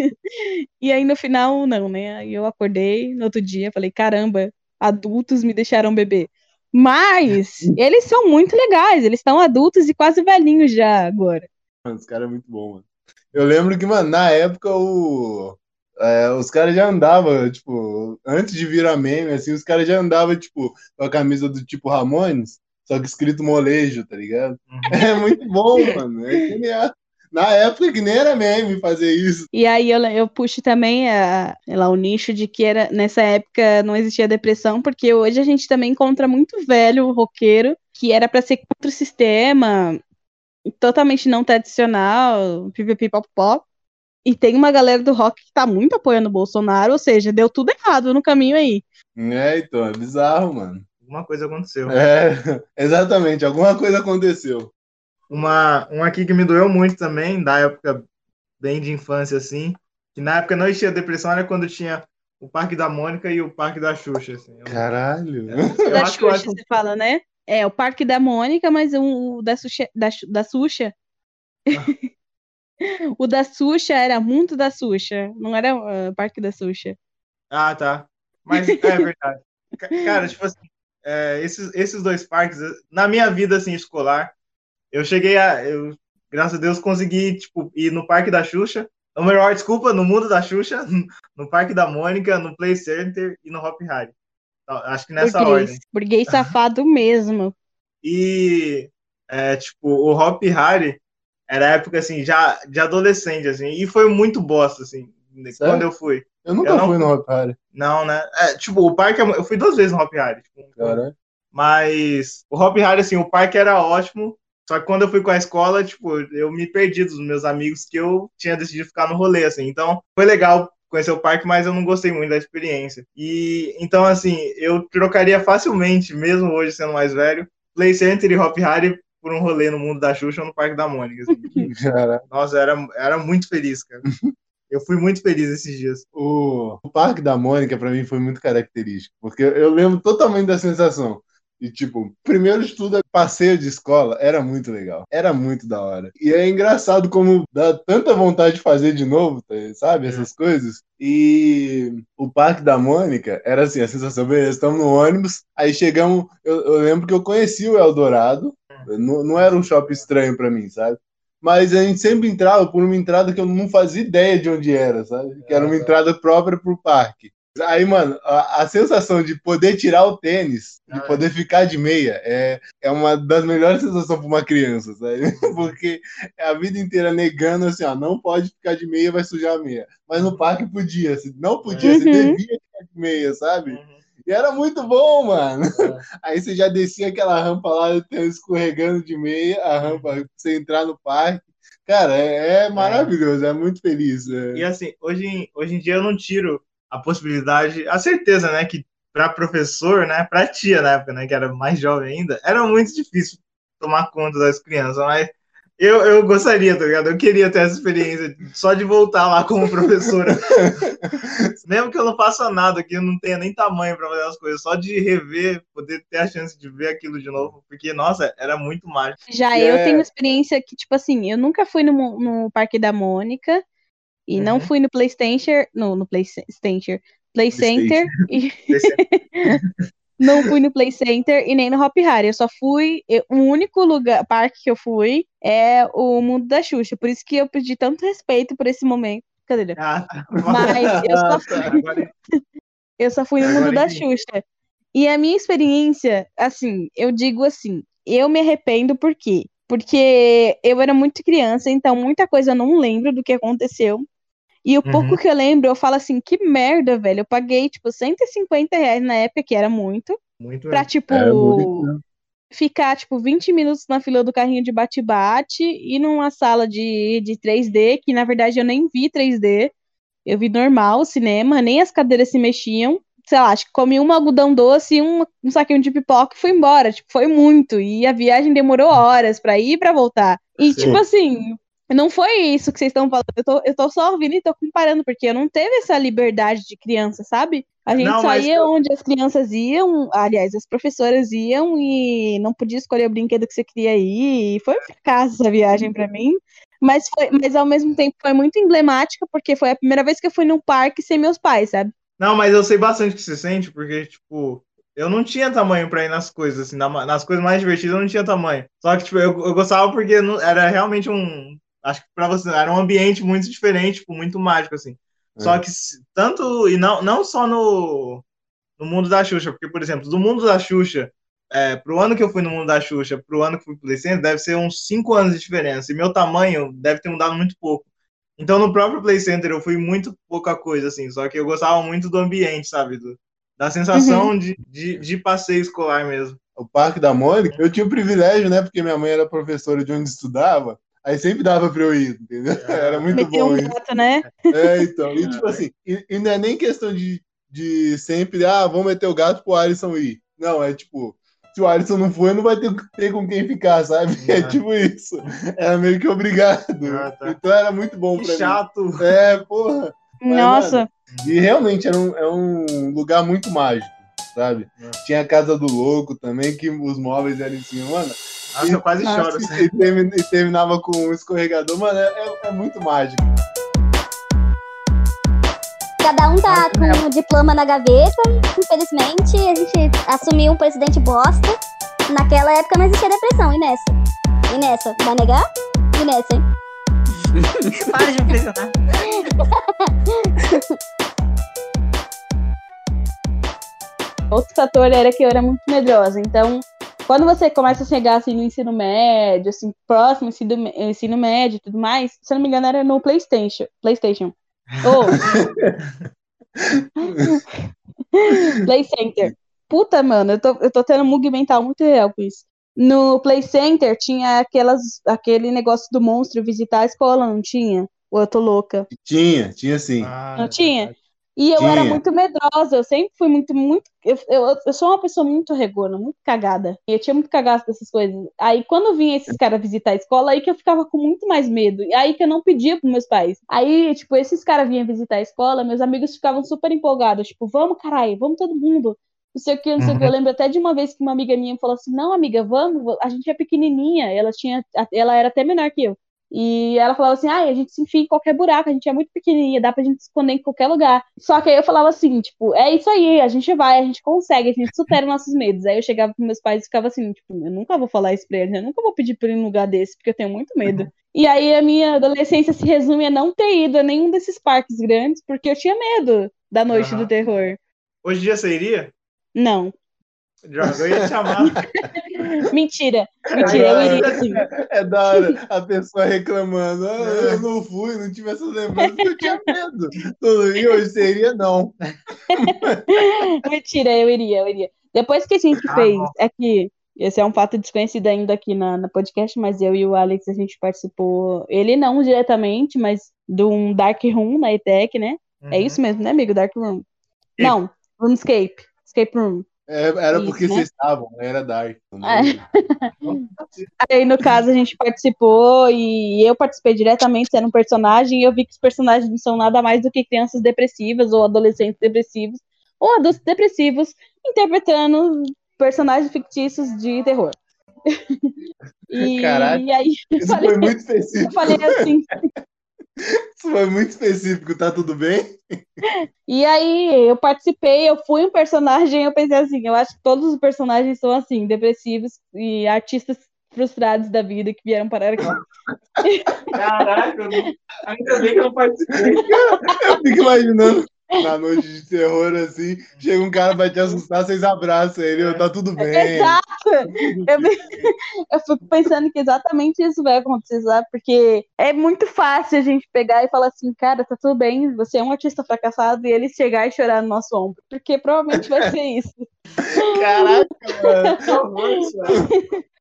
E aí, no final, não, né? Aí eu acordei no outro dia, falei, caramba, adultos me deixaram beber. Mas eles são muito legais, eles estão adultos e quase velhinhos já agora. Mano, os caras é muito bom, mano. Eu lembro que, mano, na época o. É, os caras já andavam, tipo, antes de virar meme, assim, os caras já andavam, tipo, com a camisa do tipo Ramones, só que escrito molejo, tá ligado? Uhum. É muito bom, mano. É genial. Na época que nem era meme fazer isso. E aí eu, eu puxo também a, lá, o nicho de que era, nessa época não existia depressão, porque hoje a gente também encontra muito velho roqueiro que era para ser contra o sistema, totalmente não tradicional, pipipi pop E tem uma galera do rock que tá muito apoiando o Bolsonaro, ou seja, deu tudo errado no caminho aí. É, então, é bizarro, mano. Alguma coisa aconteceu. É, exatamente, alguma coisa aconteceu. Uma, uma aqui que me doeu muito também, da época bem de infância, assim, que na época não existia depressão, era quando tinha o Parque da Mônica e o Parque da Xuxa, assim. Eu, Caralho! Eu, da acho Xuxa, acho... você fala, né? É, o Parque da Mônica, mas o da Xuxa. Da, da Xuxa. Ah. o da Xuxa era muito da Xuxa, não era o uh, Parque da Xuxa. Ah, tá. Mas é verdade. Cara, tipo assim, é, esses, esses dois parques, na minha vida assim, escolar, eu cheguei a. Eu, graças a Deus, consegui tipo, ir no Parque da Xuxa. Ou melhor, desculpa, no Mundo da Xuxa, no Parque da Mônica, no Play Center e no Hop Harry. Acho que nessa burguês, ordem. Burguês safado mesmo. E, é, tipo, o Hop Harry era época, assim, já de adolescente, assim, e foi muito bosta, assim, Sério? quando eu fui. Eu nunca eu não, fui no Hop Harry. Não, né? É, tipo, o parque, eu fui duas vezes no Hop Harry. Tipo, Mas o Hop Harry, assim, o parque era ótimo, só que quando eu fui com a escola, tipo, eu me perdi dos meus amigos que eu tinha decidido ficar no rolê, assim. Então, foi legal conhecer o parque, mas eu não gostei muito da experiência. E então, assim, eu trocaria facilmente, mesmo hoje sendo mais velho, Play Center e Hop Harry por um rolê no mundo da Xuxa ou no Parque da Mônica. Assim. Nossa, era, era muito feliz, cara. Eu fui muito feliz esses dias. O, o Parque da Mônica, para mim, foi muito característico, porque eu lembro totalmente da sensação. E, tipo, primeiro de tudo, passeio de escola era muito legal. Era muito da hora. E é engraçado como dá tanta vontade de fazer de novo, tá, sabe? Essas coisas. E o Parque da Mônica era assim, a sensação, beleza, estamos no ônibus, aí chegamos, eu, eu lembro que eu conheci o Eldorado, não, não era um shopping estranho para mim, sabe? Mas a gente sempre entrava por uma entrada que eu não fazia ideia de onde era, sabe? Que era uma entrada própria pro parque. Aí, mano, a, a, sensação de poder tirar o tênis, de ah, poder é. ficar de meia, é, é uma das melhores sensações para uma criança, sabe? Porque é a vida inteira negando assim, ó, não pode ficar de meia, vai sujar a meia. Mas no parque podia, se não podia, uhum. você devia ficar de meia, sabe? Uhum. E era muito bom, mano. É. Aí você já descia aquela rampa lá, escorregando de meia, a rampa pra você entrar no parque. Cara, é, é maravilhoso, é, é muito feliz. É. E assim, hoje, hoje em dia eu não tiro a possibilidade, a certeza, né, que para professor, né, para tia na época, né, que era mais jovem ainda, era muito difícil tomar conta das crianças, mas Eu, eu gostaria, tá ligado? Eu queria ter essa experiência só de voltar lá como professora. Mesmo que eu não faça nada, que eu não tenha nem tamanho para fazer as coisas, só de rever, poder ter a chance de ver aquilo de novo, porque, nossa, era muito mágico. Já E eu é- tenho experiência que, tipo assim, eu nunca fui no, no Parque da Mônica e não Uhum. fui no PlayStation, no, no PlayStation, Play Center e não fui no Play Center e nem no Hop Hari. Eu só fui, eu- o único lugar, parque que eu fui é o Mundo da Xuxa. Por isso que eu pedi tanto respeito por esse momento. Cadê? Ah, tá. Mas eu só fui, Agora, eu só fui no Agora mundo da entendi. Xuxa. E a minha experiência, assim, eu digo assim, eu me arrependo por quê? Porque eu era muito criança, então muita coisa eu não lembro do que aconteceu. E o Uhum. pouco que eu lembro, eu falo assim, que merda, velho. Eu paguei, tipo, 150 reais na época, que era muito, muito pra, tipo, É, muito mesmo. ficar, tipo, 20 minutos na fila do carrinho de bate-bate e numa sala de, de 3D, que na verdade eu nem vi 3D. Eu vi normal o cinema, nem as cadeiras se mexiam. Sei lá, acho que comi um algodão doce e um, um saquinho de pipoca e fui embora. Tipo, foi muito. E a viagem demorou horas pra ir e pra voltar. E, Sim. tipo assim, não foi isso que vocês estão falando. Eu tô, eu tô só ouvindo e tô comparando, porque eu não teve essa liberdade de criança, sabe? A gente Não, só ia eu- onde as crianças iam, aliás, as professoras iam e não podia escolher o brinquedo que você queria ir. E foi um fracasso essa viagem pra mim. Mas, foi, mas ao mesmo tempo foi muito emblemática, porque foi a primeira vez que eu fui num parque sem meus pais, sabe? Não, mas eu sei bastante o que você sente, porque, tipo, eu não tinha tamanho pra ir nas coisas, assim, na- nas coisas mais divertidas eu não tinha tamanho. Só que, tipo, eu, eu gostava porque era realmente um. Acho que pra você, era um ambiente muito diferente, tipo, muito mágico, assim. Só que tanto. E não, não só no, no mundo da Xuxa, porque, por exemplo, do mundo da Xuxa, é, pro ano que eu fui no mundo da Xuxa, pro ano que fui pro Play Center, deve ser uns 5 anos de diferença. E meu tamanho deve ter mudado muito pouco. Então, no próprio Play Center, eu fui muito pouca coisa, assim. Só que eu gostava muito do ambiente, sabe? Do- da sensação de, de, de passeio escolar mesmo. o Parque da Mônica, eu tinha o privilégio, né? Porque minha mãe era professora de onde estudava, aí sempre dava pra eu ir, entendeu? Era muito Meter bom um isso. gato, né? É, então. E tipo assim, e, e não é nem questão de, de sempre, ah, vamos meter o gato pro Alisson ir. Não, é tipo, se o Alisson não for, não vai ter, ter com quem ficar, sabe? É Ah. tipo isso. Era meio que obrigado. Ah, tá. Então era muito bom Que pra chato. mim. É, porra. Mas, Nossa, E realmente era um, é um lugar muito mágico, sabe? É. Tinha a casa do louco também, que os móveis eram em cima, mano. Nossa, eu quase choro. assim. E, termi- terminava com um escorregador, mano, é, é- é muito mágico. Cada um tá com um diploma na gaveta. Infelizmente, a gente assumiu um presidente bosta. Naquela época não existia depressão. E nessa? E nessa? Vai negar? E nessa, hein? Para de me impressionar. outro fator era que eu era muito medrosa. Então, quando você começa a chegar assim no ensino médio, assim, próximo ensino, ensino médio e tudo mais, se eu não me engano, era no PlayStation. PlayStation. Ou Play Center. Puta, mano, eu tô, eu tô tendo um bug mental muito real com isso. No Play Center tinha aquelas, aquele negócio do monstro visitar a escola, não tinha? Ou eu tô louca? Tinha, tinha sim. Ah, Não é tinha? E eu era muito medrosa, eu sempre fui muito, muito. Eu, eu, eu sou uma pessoa muito regona, muito cagada. E eu tinha muito cagaço dessas coisas. Aí quando vinha esses caras visitar a escola, aí que eu ficava com muito mais medo. E aí que eu não pedia pros meus pais. Aí, tipo, esses caras vinham visitar a escola, meus amigos ficavam super empolgados. Tipo, vamos, caralho, vamos todo mundo. Não sei o que, não sei o que. Eu Uhum. lembro até de uma vez que uma amiga minha falou assim: Não, amiga, vamos, a gente é pequenininha. Ela tinha, ela era até menor que eu. E ela falava assim, ai, a gente se enfia em qualquer buraco, a gente é muito pequenininha, dá pra gente se esconder em qualquer lugar. Só que aí eu falava assim, tipo, é isso aí, a gente vai, a gente consegue, a gente supera nossos medos. Aí eu chegava pros meus pais e ficava assim, tipo, eu nunca vou falar isso pra eles, eu nunca vou pedir pra ir num lugar desse, porque eu tenho muito medo. E aí a minha adolescência se resume a não ter ido a nenhum desses parques grandes, porque eu tinha medo da noite Aham. do terror. Hoje em dia você iria? Não. Droga, eu ia chamar. Mentira. Mentira, eu iria sim. É da hora a pessoa reclamando. Ah, eu não fui, não tive essas lembranças, eu tinha medo. Tudo- E hoje seria não. Mentira, eu iria, eu iria. Depois que a gente Ah, fez, bom. é que esse é um fato desconhecido ainda aqui na, na podcast, mas eu e o Alex a gente participou, ele não diretamente, mas de um Dark Room na ETEC, né? É Uhum. isso mesmo, né, amigo? Dark Room. Não, RoomScape. Escape Room. É, era Isso, porque né? vocês estavam, era Dark. Aí, no caso, a gente participou e eu participei diretamente sendo um personagem e eu vi que os personagens não são nada mais do que crianças depressivas ou adolescentes depressivos ou adultos depressivos interpretando personagens fictícios de terror. e, Caralho. e aí eu falei, foi muito eu falei assim, Isso foi muito específico, tá tudo bem? E aí eu participei, eu fui um personagem, eu pensei assim, eu acho que todos os personagens são assim, depressivos e artistas frustrados da vida que vieram parar aqui. Caraca, ainda bem que eu não participei. Eu fico imaginando na noite de terror assim, chega um cara vai te assustar, vocês abraçam ele, tá tudo bem. Exato! Eu, eu fico pensando que exatamente isso vai acontecer, sabe? Porque é muito fácil a gente pegar e falar assim, cara, tá tudo bem, você é um artista fracassado, e ele chegar e chorar no nosso ombro. Porque provavelmente vai ser isso. Caraca, mano.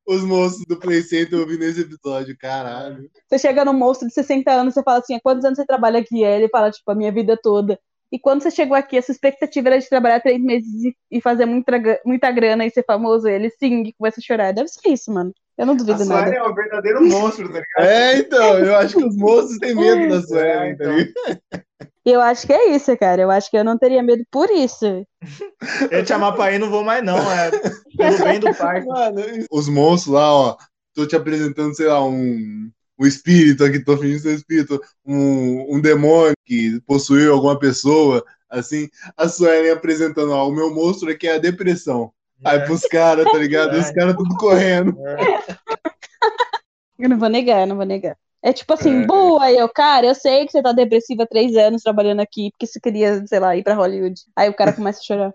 Os moços do Play Center ouvindo esse episódio, caralho. Você chega no monstro de 60 anos, você fala assim, há quantos anos você trabalha aqui? Aí ele fala, tipo, a minha vida toda. E quando você chegou aqui, a sua expectativa era de trabalhar três meses e, fazer muita, muita grana e ser famoso. Ele sim, e começa a chorar. Deve ser isso, mano. Eu não A duvido Suelen nada. é um verdadeiro monstro, tá ligado? É, então, eu acho que os moços têm medo da Suelen, tá então. ligado? E eu acho que é isso, cara. Eu acho que eu não teria medo por isso. Eu te chamar pra ir, não vou mais, não. É pelo bem do parque. Mano, os monstros lá, ó, tô te apresentando, sei lá, um, um espírito aqui, tô fingindo ser espírito, um, um demônio que possuiu alguma pessoa, assim, a Suelen apresentando, ó, o meu monstro aqui é a depressão. Aí É. pros caras, tá ligado? Os caras tudo correndo. Eu não vou negar, eu não vou negar. É tipo assim, É. boa, eu, cara, eu sei que você tá depressiva há três anos trabalhando aqui, porque você queria, sei lá, ir pra Hollywood. Aí o cara começa a chorar.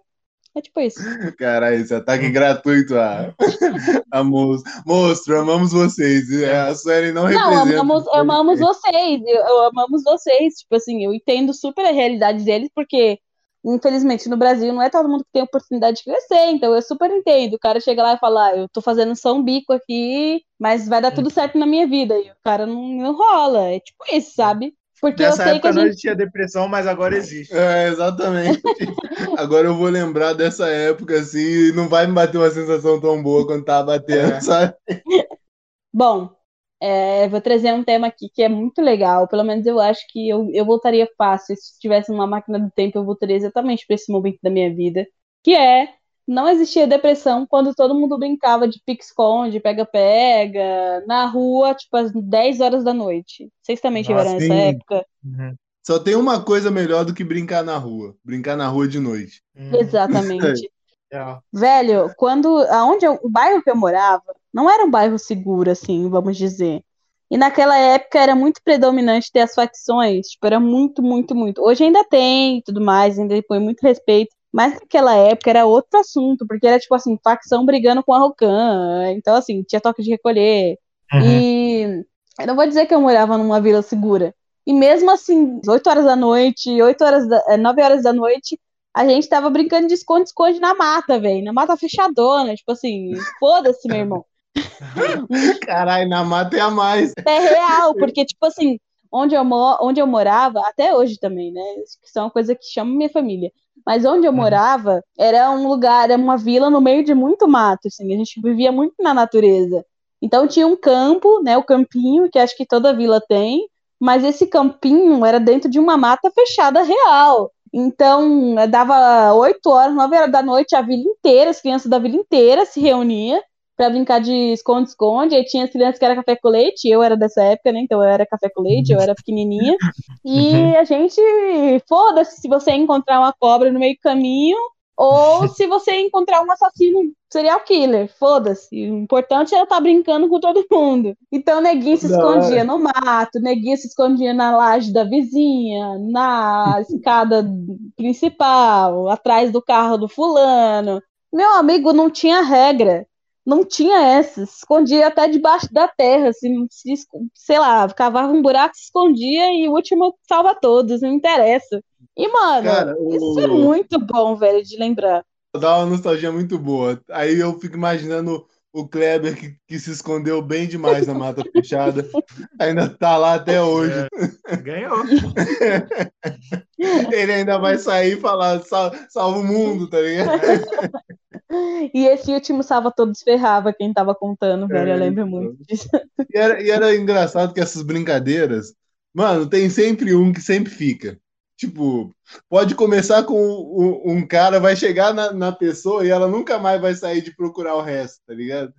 É tipo isso. Caralho, esse ataque gratuito a, a monstro. Monstro, amamos vocês. A Suelen não Não, representa. amamos, amamos vocês, eu, eu amamos vocês. Tipo assim, eu entendo super a realidade deles, porque, infelizmente, no Brasil não é todo mundo que tem oportunidade de crescer, então eu super entendo. O cara chega lá e fala, ah, eu tô fazendo só um bico aqui, mas vai dar tudo certo na minha vida. E o cara não, não rola. É tipo isso, sabe? Porque Nessa eu sei que época a não gente. existia depressão, mas agora existe. É, exatamente. Agora eu vou lembrar dessa época assim e não vai me bater uma sensação tão boa quando tava batendo, É. sabe? Bom, é, vou trazer um tema aqui que é muito legal. Pelo menos eu acho que eu, eu voltaria fácil. Se tivesse uma máquina do tempo, eu voltaria exatamente para esse momento da minha vida. Que é, não existia depressão quando todo mundo brincava de pique-esconde, pega-pega, na rua, tipo, às 10 horas da noite. Vocês também tiveram Nossa, essa época? Uhum. Só tem uma coisa melhor do que brincar na rua. Brincar na rua de noite. Uhum. Exatamente. É. Velho, quando aonde eu- o bairro que eu morava não era um bairro seguro, assim, vamos dizer. E naquela época era muito predominante ter as facções, tipo, era muito, muito, muito. Hoje ainda tem e tudo mais, ainda põe muito respeito. Mas naquela época era outro assunto, porque era tipo assim, facção brigando com a Rocan. Então, assim, tinha toque de recolher. Uhum. E eu não vou dizer que eu morava numa vila segura. E mesmo assim, 8 horas da noite, 8 horas da, eh, 9 horas da noite, a gente tava brincando de esconde-esconde na mata, velho. Na mata fechadona, tipo assim, foda-se, meu irmão. Caralho, na mata é a mais. É real, porque, tipo assim, onde eu, onde eu morava, até hoje também, né? Isso é uma coisa que chama minha família. Mas onde eu Uhum. morava era um lugar, era uma vila no meio de muito mato, assim, a gente vivia muito na natureza. Então tinha um campo, né, o campinho, que acho que toda vila tem, mas esse campinho era dentro de uma mata fechada real. Então, eh, dava 8 horas, 9 horas da noite, a vila inteira, as crianças da vila inteira se reuniam pra brincar de esconde-esconde. Aí tinha as crianças que era café com leite, eu era dessa época, né? Então eu era café com leite, eu era pequenininha. E a gente, foda-se se você encontrar uma cobra no meio do caminho ou se você encontrar um assassino serial killer, foda-se. O importante é estar brincando com todo mundo. Então, neguinho se escondia hora. no mato, neguinho se escondia na laje da vizinha, na escada principal, atrás do carro do fulano. Meu amigo, não tinha regra. Não tinha essa. Se escondia até debaixo da terra. Se, se sei lá, cavava um buraco, se escondia e o último salva todos, não interessa. E, mano, Cara, isso é o... muito bom, velho, de lembrar. dá uma nostalgia muito boa. Aí eu fico imaginando o Kleber que, que se escondeu bem demais na mata fechada. Ainda tá lá até hoje. Ganhou. Ele ainda vai sair e falar "Sal- salva o mundo, tá ligado? E esse último sábado todos ferrava quem tava contando, velho. Eu É, lembro então. muito disso. E era, e era engraçado que essas brincadeiras, mano, tem sempre um que sempre fica. Tipo, pode começar com um, um cara, vai chegar na, na pessoa e ela nunca mais vai sair de procurar o resto, tá ligado?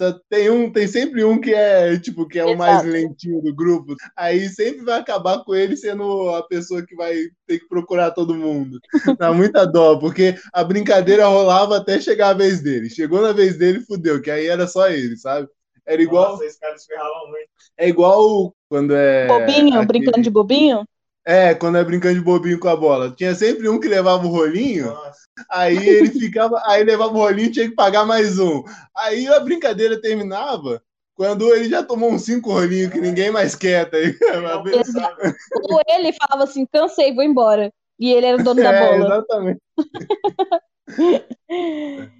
Só tem um, tem sempre um que é, tipo, que é o mais Exato. lentinho do grupo. Aí sempre vai acabar com ele sendo a pessoa que vai ter que procurar todo mundo. Dá muita dó, porque a brincadeira rolava até chegar a vez dele. Chegou na vez dele, fudeu, que aí era só ele, sabe? Era igual. Nossa, esses caras ferravam muito. É igual quando é. Bobinho, aquele- brincando de bobinho? É, quando é brincando de bobinho com a bola. Tinha sempre um que levava o rolinho, Nossa. aí ele ficava. Aí levava o rolinho e tinha que pagar mais um. Aí a brincadeira terminava quando ele já tomou uns cinco rolinhos que ninguém mais quer, tá. Ou ele falava assim, cansei, vou embora. E ele era o dono da É, bola. exatamente.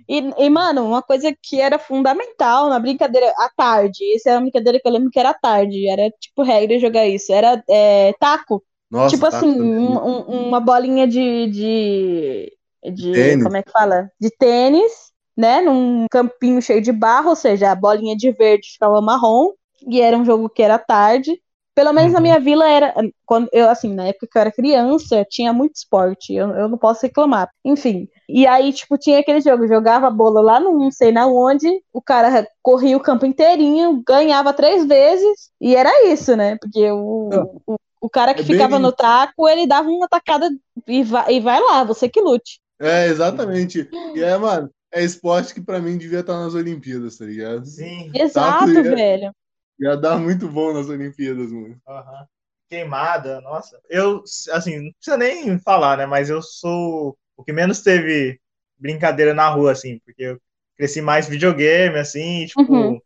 E, e, mano, uma coisa que era fundamental na brincadeira à tarde, essa é uma brincadeira que eu lembro que era à tarde, era tipo regra jogar isso, era é, taco. Nossa, tipo tá assim, um- um- uma bolinha de, de, de Tênis. como é que fala? De tênis, né? Num campinho cheio de barro, ou seja, a bolinha de verde ficava marrom, e era um jogo que era tarde. Pelo menos na Uhum. minha vila era, quando eu assim, na época que eu era criança, tinha muito esporte, eu, eu não posso reclamar. Enfim, e aí, tipo, tinha aquele jogo, jogava a bola lá no não sei na onde, o cara corria o campo inteirinho, ganhava três vezes, e era isso, né? Porque o, o, o cara que É bem- ficava no taco, ele dava uma tacada e vai, e vai lá, você que lute. É, exatamente. E é, mano, é esporte que pra mim devia estar nas Olimpíadas, tá ligado? Sim. Exato, ia- velho. Ia dar muito bom nas Olimpíadas, mano. Aham. Queimada, nossa. Eu, assim, não precisa nem falar, né? Mas eu sou o que menos teve brincadeira na rua, assim, porque eu cresci mais videogame, assim, tipo, Uhum.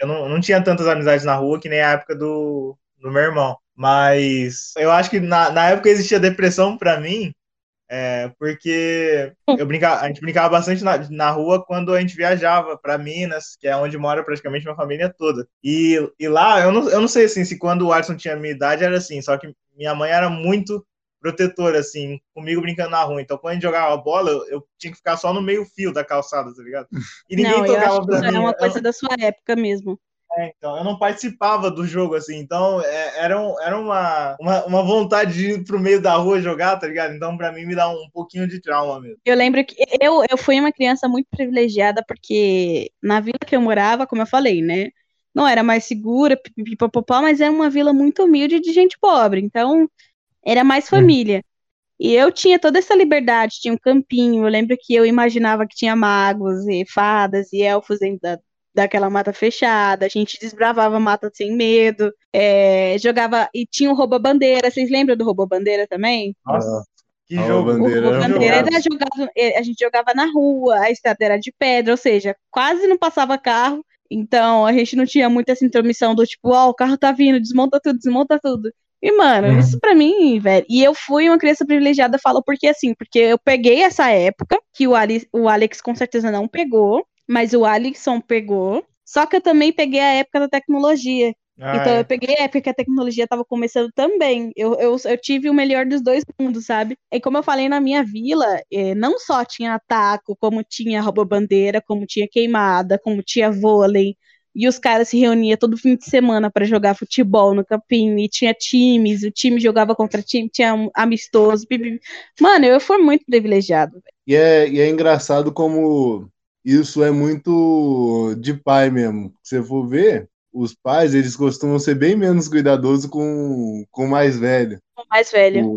eu não, não tinha tantas amizades na rua que nem a época do, do meu irmão. Mas eu acho que na, na época existia depressão pra mim, é, porque eu brincava, a gente brincava bastante na, na rua quando a gente viajava para Minas, que é onde mora praticamente minha família toda. E, e lá, eu não, eu não sei assim, se quando o Arson tinha minha idade era assim, só que minha mãe era muito protetora, assim, comigo brincando na rua. Então, quando a gente jogava bola, eu, eu tinha que ficar só no meio fio da calçada, tá ligado? E ninguém Não, eu tocava acho que pra mim. é uma Eu- coisa da sua época mesmo. É, então, eu não participava do jogo, assim, então é, era, um- era uma, uma, uma vontade de ir pro meio da rua jogar, tá ligado? Então, pra mim, me dá um pouquinho de trauma mesmo. Eu lembro que eu, eu fui uma criança muito privilegiada, porque na vila que eu morava, como eu falei, né? Não era mais segura, mas é uma vila muito humilde de gente pobre. Então, era mais família. E eu tinha toda essa liberdade, tinha um campinho. Eu lembro que eu imaginava que tinha magos e fadas e elfos dentro da, daquela mata fechada. A gente desbravava a mata sem medo. é, jogava. E tinha o rouba-bandeira. Vocês lembram do rouba-bandeira também? Nossa, que Ah, jogo. o O Bandeira era rouba-bandeira jogado. era jogado, eh, a gente jogava na rua, a estrada era de pedra, ou seja, quase não passava carro. Então a gente não tinha muita essa intromissão do tipo, ó, o carro tá vindo, desmonta tudo, desmonta tudo. E, mano, Uhum. isso pra mim, velho. E eu fui uma criança privilegiada, falo porque assim, porque eu peguei essa época, que o, Ali, o Alex com certeza não pegou, mas o Alexson pegou. Só que eu também peguei a época da tecnologia. Ah, Então é. eu peguei a época que a tecnologia estava começando também. Eu, eu, eu tive o melhor dos dois mundos, sabe? E como eu falei na minha vila, eh, não só tinha taco, como tinha rouba-bandeira, como tinha queimada, como tinha vôlei. E os caras se reuniam todo fim de semana para jogar futebol no campinho. E tinha times, o time jogava contra time, tinha um amistoso. Mano, eu fui muito privilegiado. E é, e é engraçado como isso é muito de pai mesmo. Se você for ver, os pais, eles costumam ser bem menos cuidadosos com, com o mais velho. O mais velho.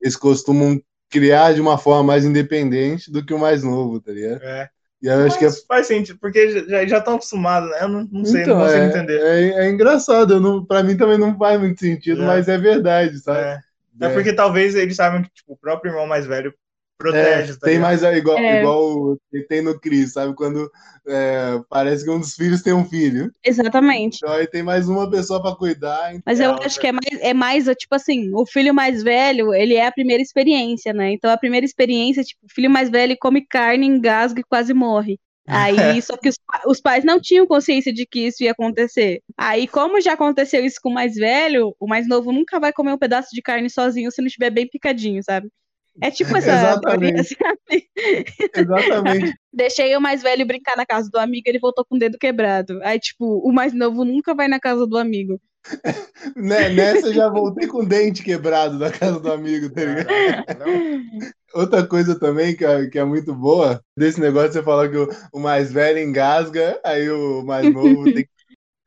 Eles costumam criar de uma forma mais independente do que o mais novo, tá ligado? É. E eu acho que é Mas faz sentido, porque já já estão acostumados, né? Eu não, não sei, Então, não consigo é, entender. É, é engraçado, eu não, pra mim também não faz muito sentido, É. mas é verdade, sabe? É. É porque talvez eles saibam que tipo, o próprio irmão mais velho protege, É, tá tem mais é, igual, É. igual tem no Cris, sabe? Quando é, parece que um dos filhos tem um filho. Exatamente. Então aí tem mais uma pessoa pra cuidar. então- Mas É, eu acho que é mais, é mais, tipo assim, o filho mais velho, ele é a primeira experiência, né? Então a primeira experiência, tipo, o filho mais velho come carne, engasga e quase morre. Aí, só que os, os pais não tinham consciência de que isso ia acontecer. Aí, como já aconteceu isso com o mais velho, o mais novo nunca vai comer um pedaço de carne sozinho se não estiver bem picadinho, sabe? É tipo essa Exatamente. teoria, sabe? Exatamente. Deixei o mais velho brincar na casa do amigo, ele voltou com o dedo quebrado. Aí, tipo, o mais novo nunca vai na casa do amigo. Né- Nessa eu já voltei com o dente quebrado da casa do amigo, tá ligado? Outra coisa também que é, que é muito boa, desse negócio de você falar que o, o mais velho engasga, aí o mais novo tem que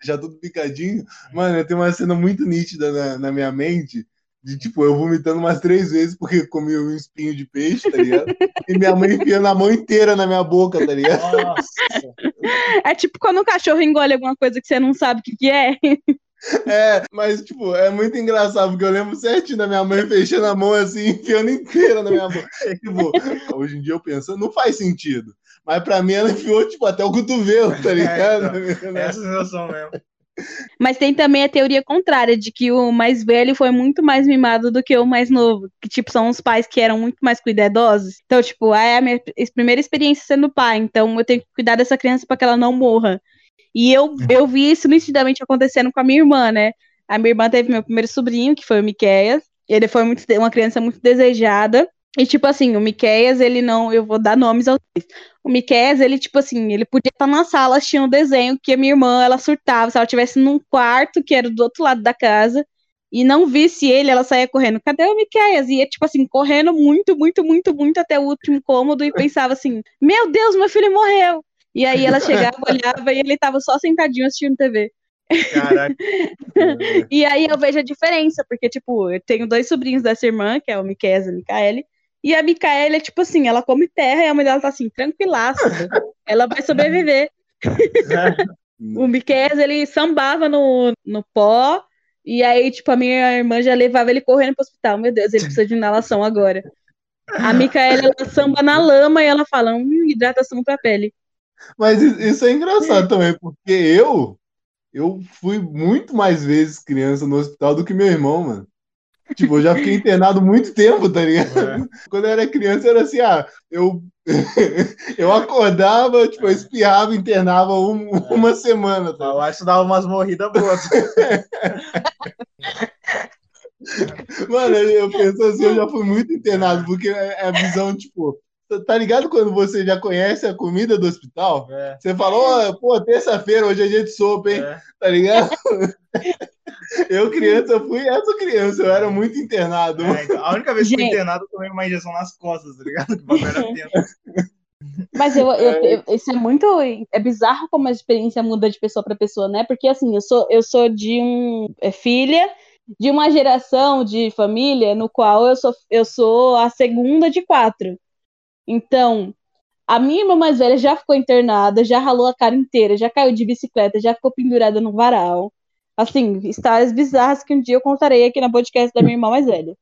deixar tudo picadinho. Mano, eu tenho uma cena muito nítida na, na minha mente, de tipo, eu vomitando umas três vezes porque comi um espinho de peixe, tá ligado? E minha mãe enfiando a mão inteira na minha boca, tá ligado? Nossa. É tipo quando um cachorro engole alguma coisa que você não sabe o que, que é. É, mas, tipo, é muito engraçado, porque eu lembro certinho da minha mãe fechando a mão assim, enfiando inteira na minha boca. Tipo, hoje em dia eu penso, não faz sentido. Mas pra mim ela enfiou, tipo, até o cotovelo, tá ligado? É essa sensação mesmo. Mas tem também a teoria contrária, de que o mais velho foi muito mais mimado do que o mais novo. Que, tipo, são os pais que eram muito mais cuidadosos. Então, tipo, ah, é a minha primeira experiência sendo pai, então eu tenho que cuidar dessa criança para que ela não morra. E eu, eu vi isso nitidamente acontecendo com a minha irmã, né? A minha irmã teve meu primeiro sobrinho, que foi o Miqueias. Ele foi muito, uma criança muito desejada. E, tipo assim, o Miqueias, ele não. Eu vou dar nomes aos dois. O Miqueias, ele, tipo assim, ele podia estar na sala assistindo um desenho que a minha irmã, ela surtava. Se ela estivesse num quarto que era do outro lado da casa e não visse ele, ela saía correndo. Cadê o Miqueias? E ia, tipo assim, correndo muito, muito, muito, muito até o último cômodo e pensava assim: Meu Deus, meu filho morreu. E aí ela chegava, olhava e ele tava só sentadinho assistindo TV. Caraca. E aí eu vejo a diferença, porque, tipo, eu tenho dois sobrinhos dessa irmã, que é o Miqueias e a Micaele. E a Micaele é tipo assim, ela come terra e a mãe dela tá assim, tranquilaça. ela vai sobreviver. O Miqueias, ele sambava no, no pó. E aí, tipo, a minha irmã já levava ele correndo pro hospital. Meu Deus, ele precisa de inalação agora. A Micaela, ela samba na lama e ela fala, hum, hidratação pra pele. Mas isso é engraçado também, porque eu, eu fui muito mais vezes criança no hospital do que meu irmão, mano. Tipo, eu já fiquei internado muito tempo, tá ligado? Quando eu era criança, era assim, ah, eu, eu acordava, tipo, eu espirrava, internava um- uma semana, tá Eu acho que dava umas morridas boas. Mano, eu eu penso assim, eu já fui muito internado, porque é a visão, tipo, tá ligado quando você já conhece a comida do hospital? É, Você falou, ó, pô, terça-feira, hoje é dia de sopa, hein? é. Tá ligado? Eu, criança, eu fui essa criança, eu era muito internado. É, então, a única vez que fui Gente. internado, eu tomei uma injeção nas costas, tá ligado? Que bagulho era tenso. Mas eu, eu, eu- isso é muito. É bizarro como a experiência muda de pessoa para pessoa, né? Porque assim, eu sou, eu sou de um é, filha de uma geração de família no qual eu sou, eu sou a segunda de quatro. Então, a minha irmã mais velha já ficou internada, já ralou a cara inteira, já caiu de bicicleta, já ficou pendurada no varal. Assim, histórias bizarras que um dia eu contarei aqui na podcast da minha irmã mais velha.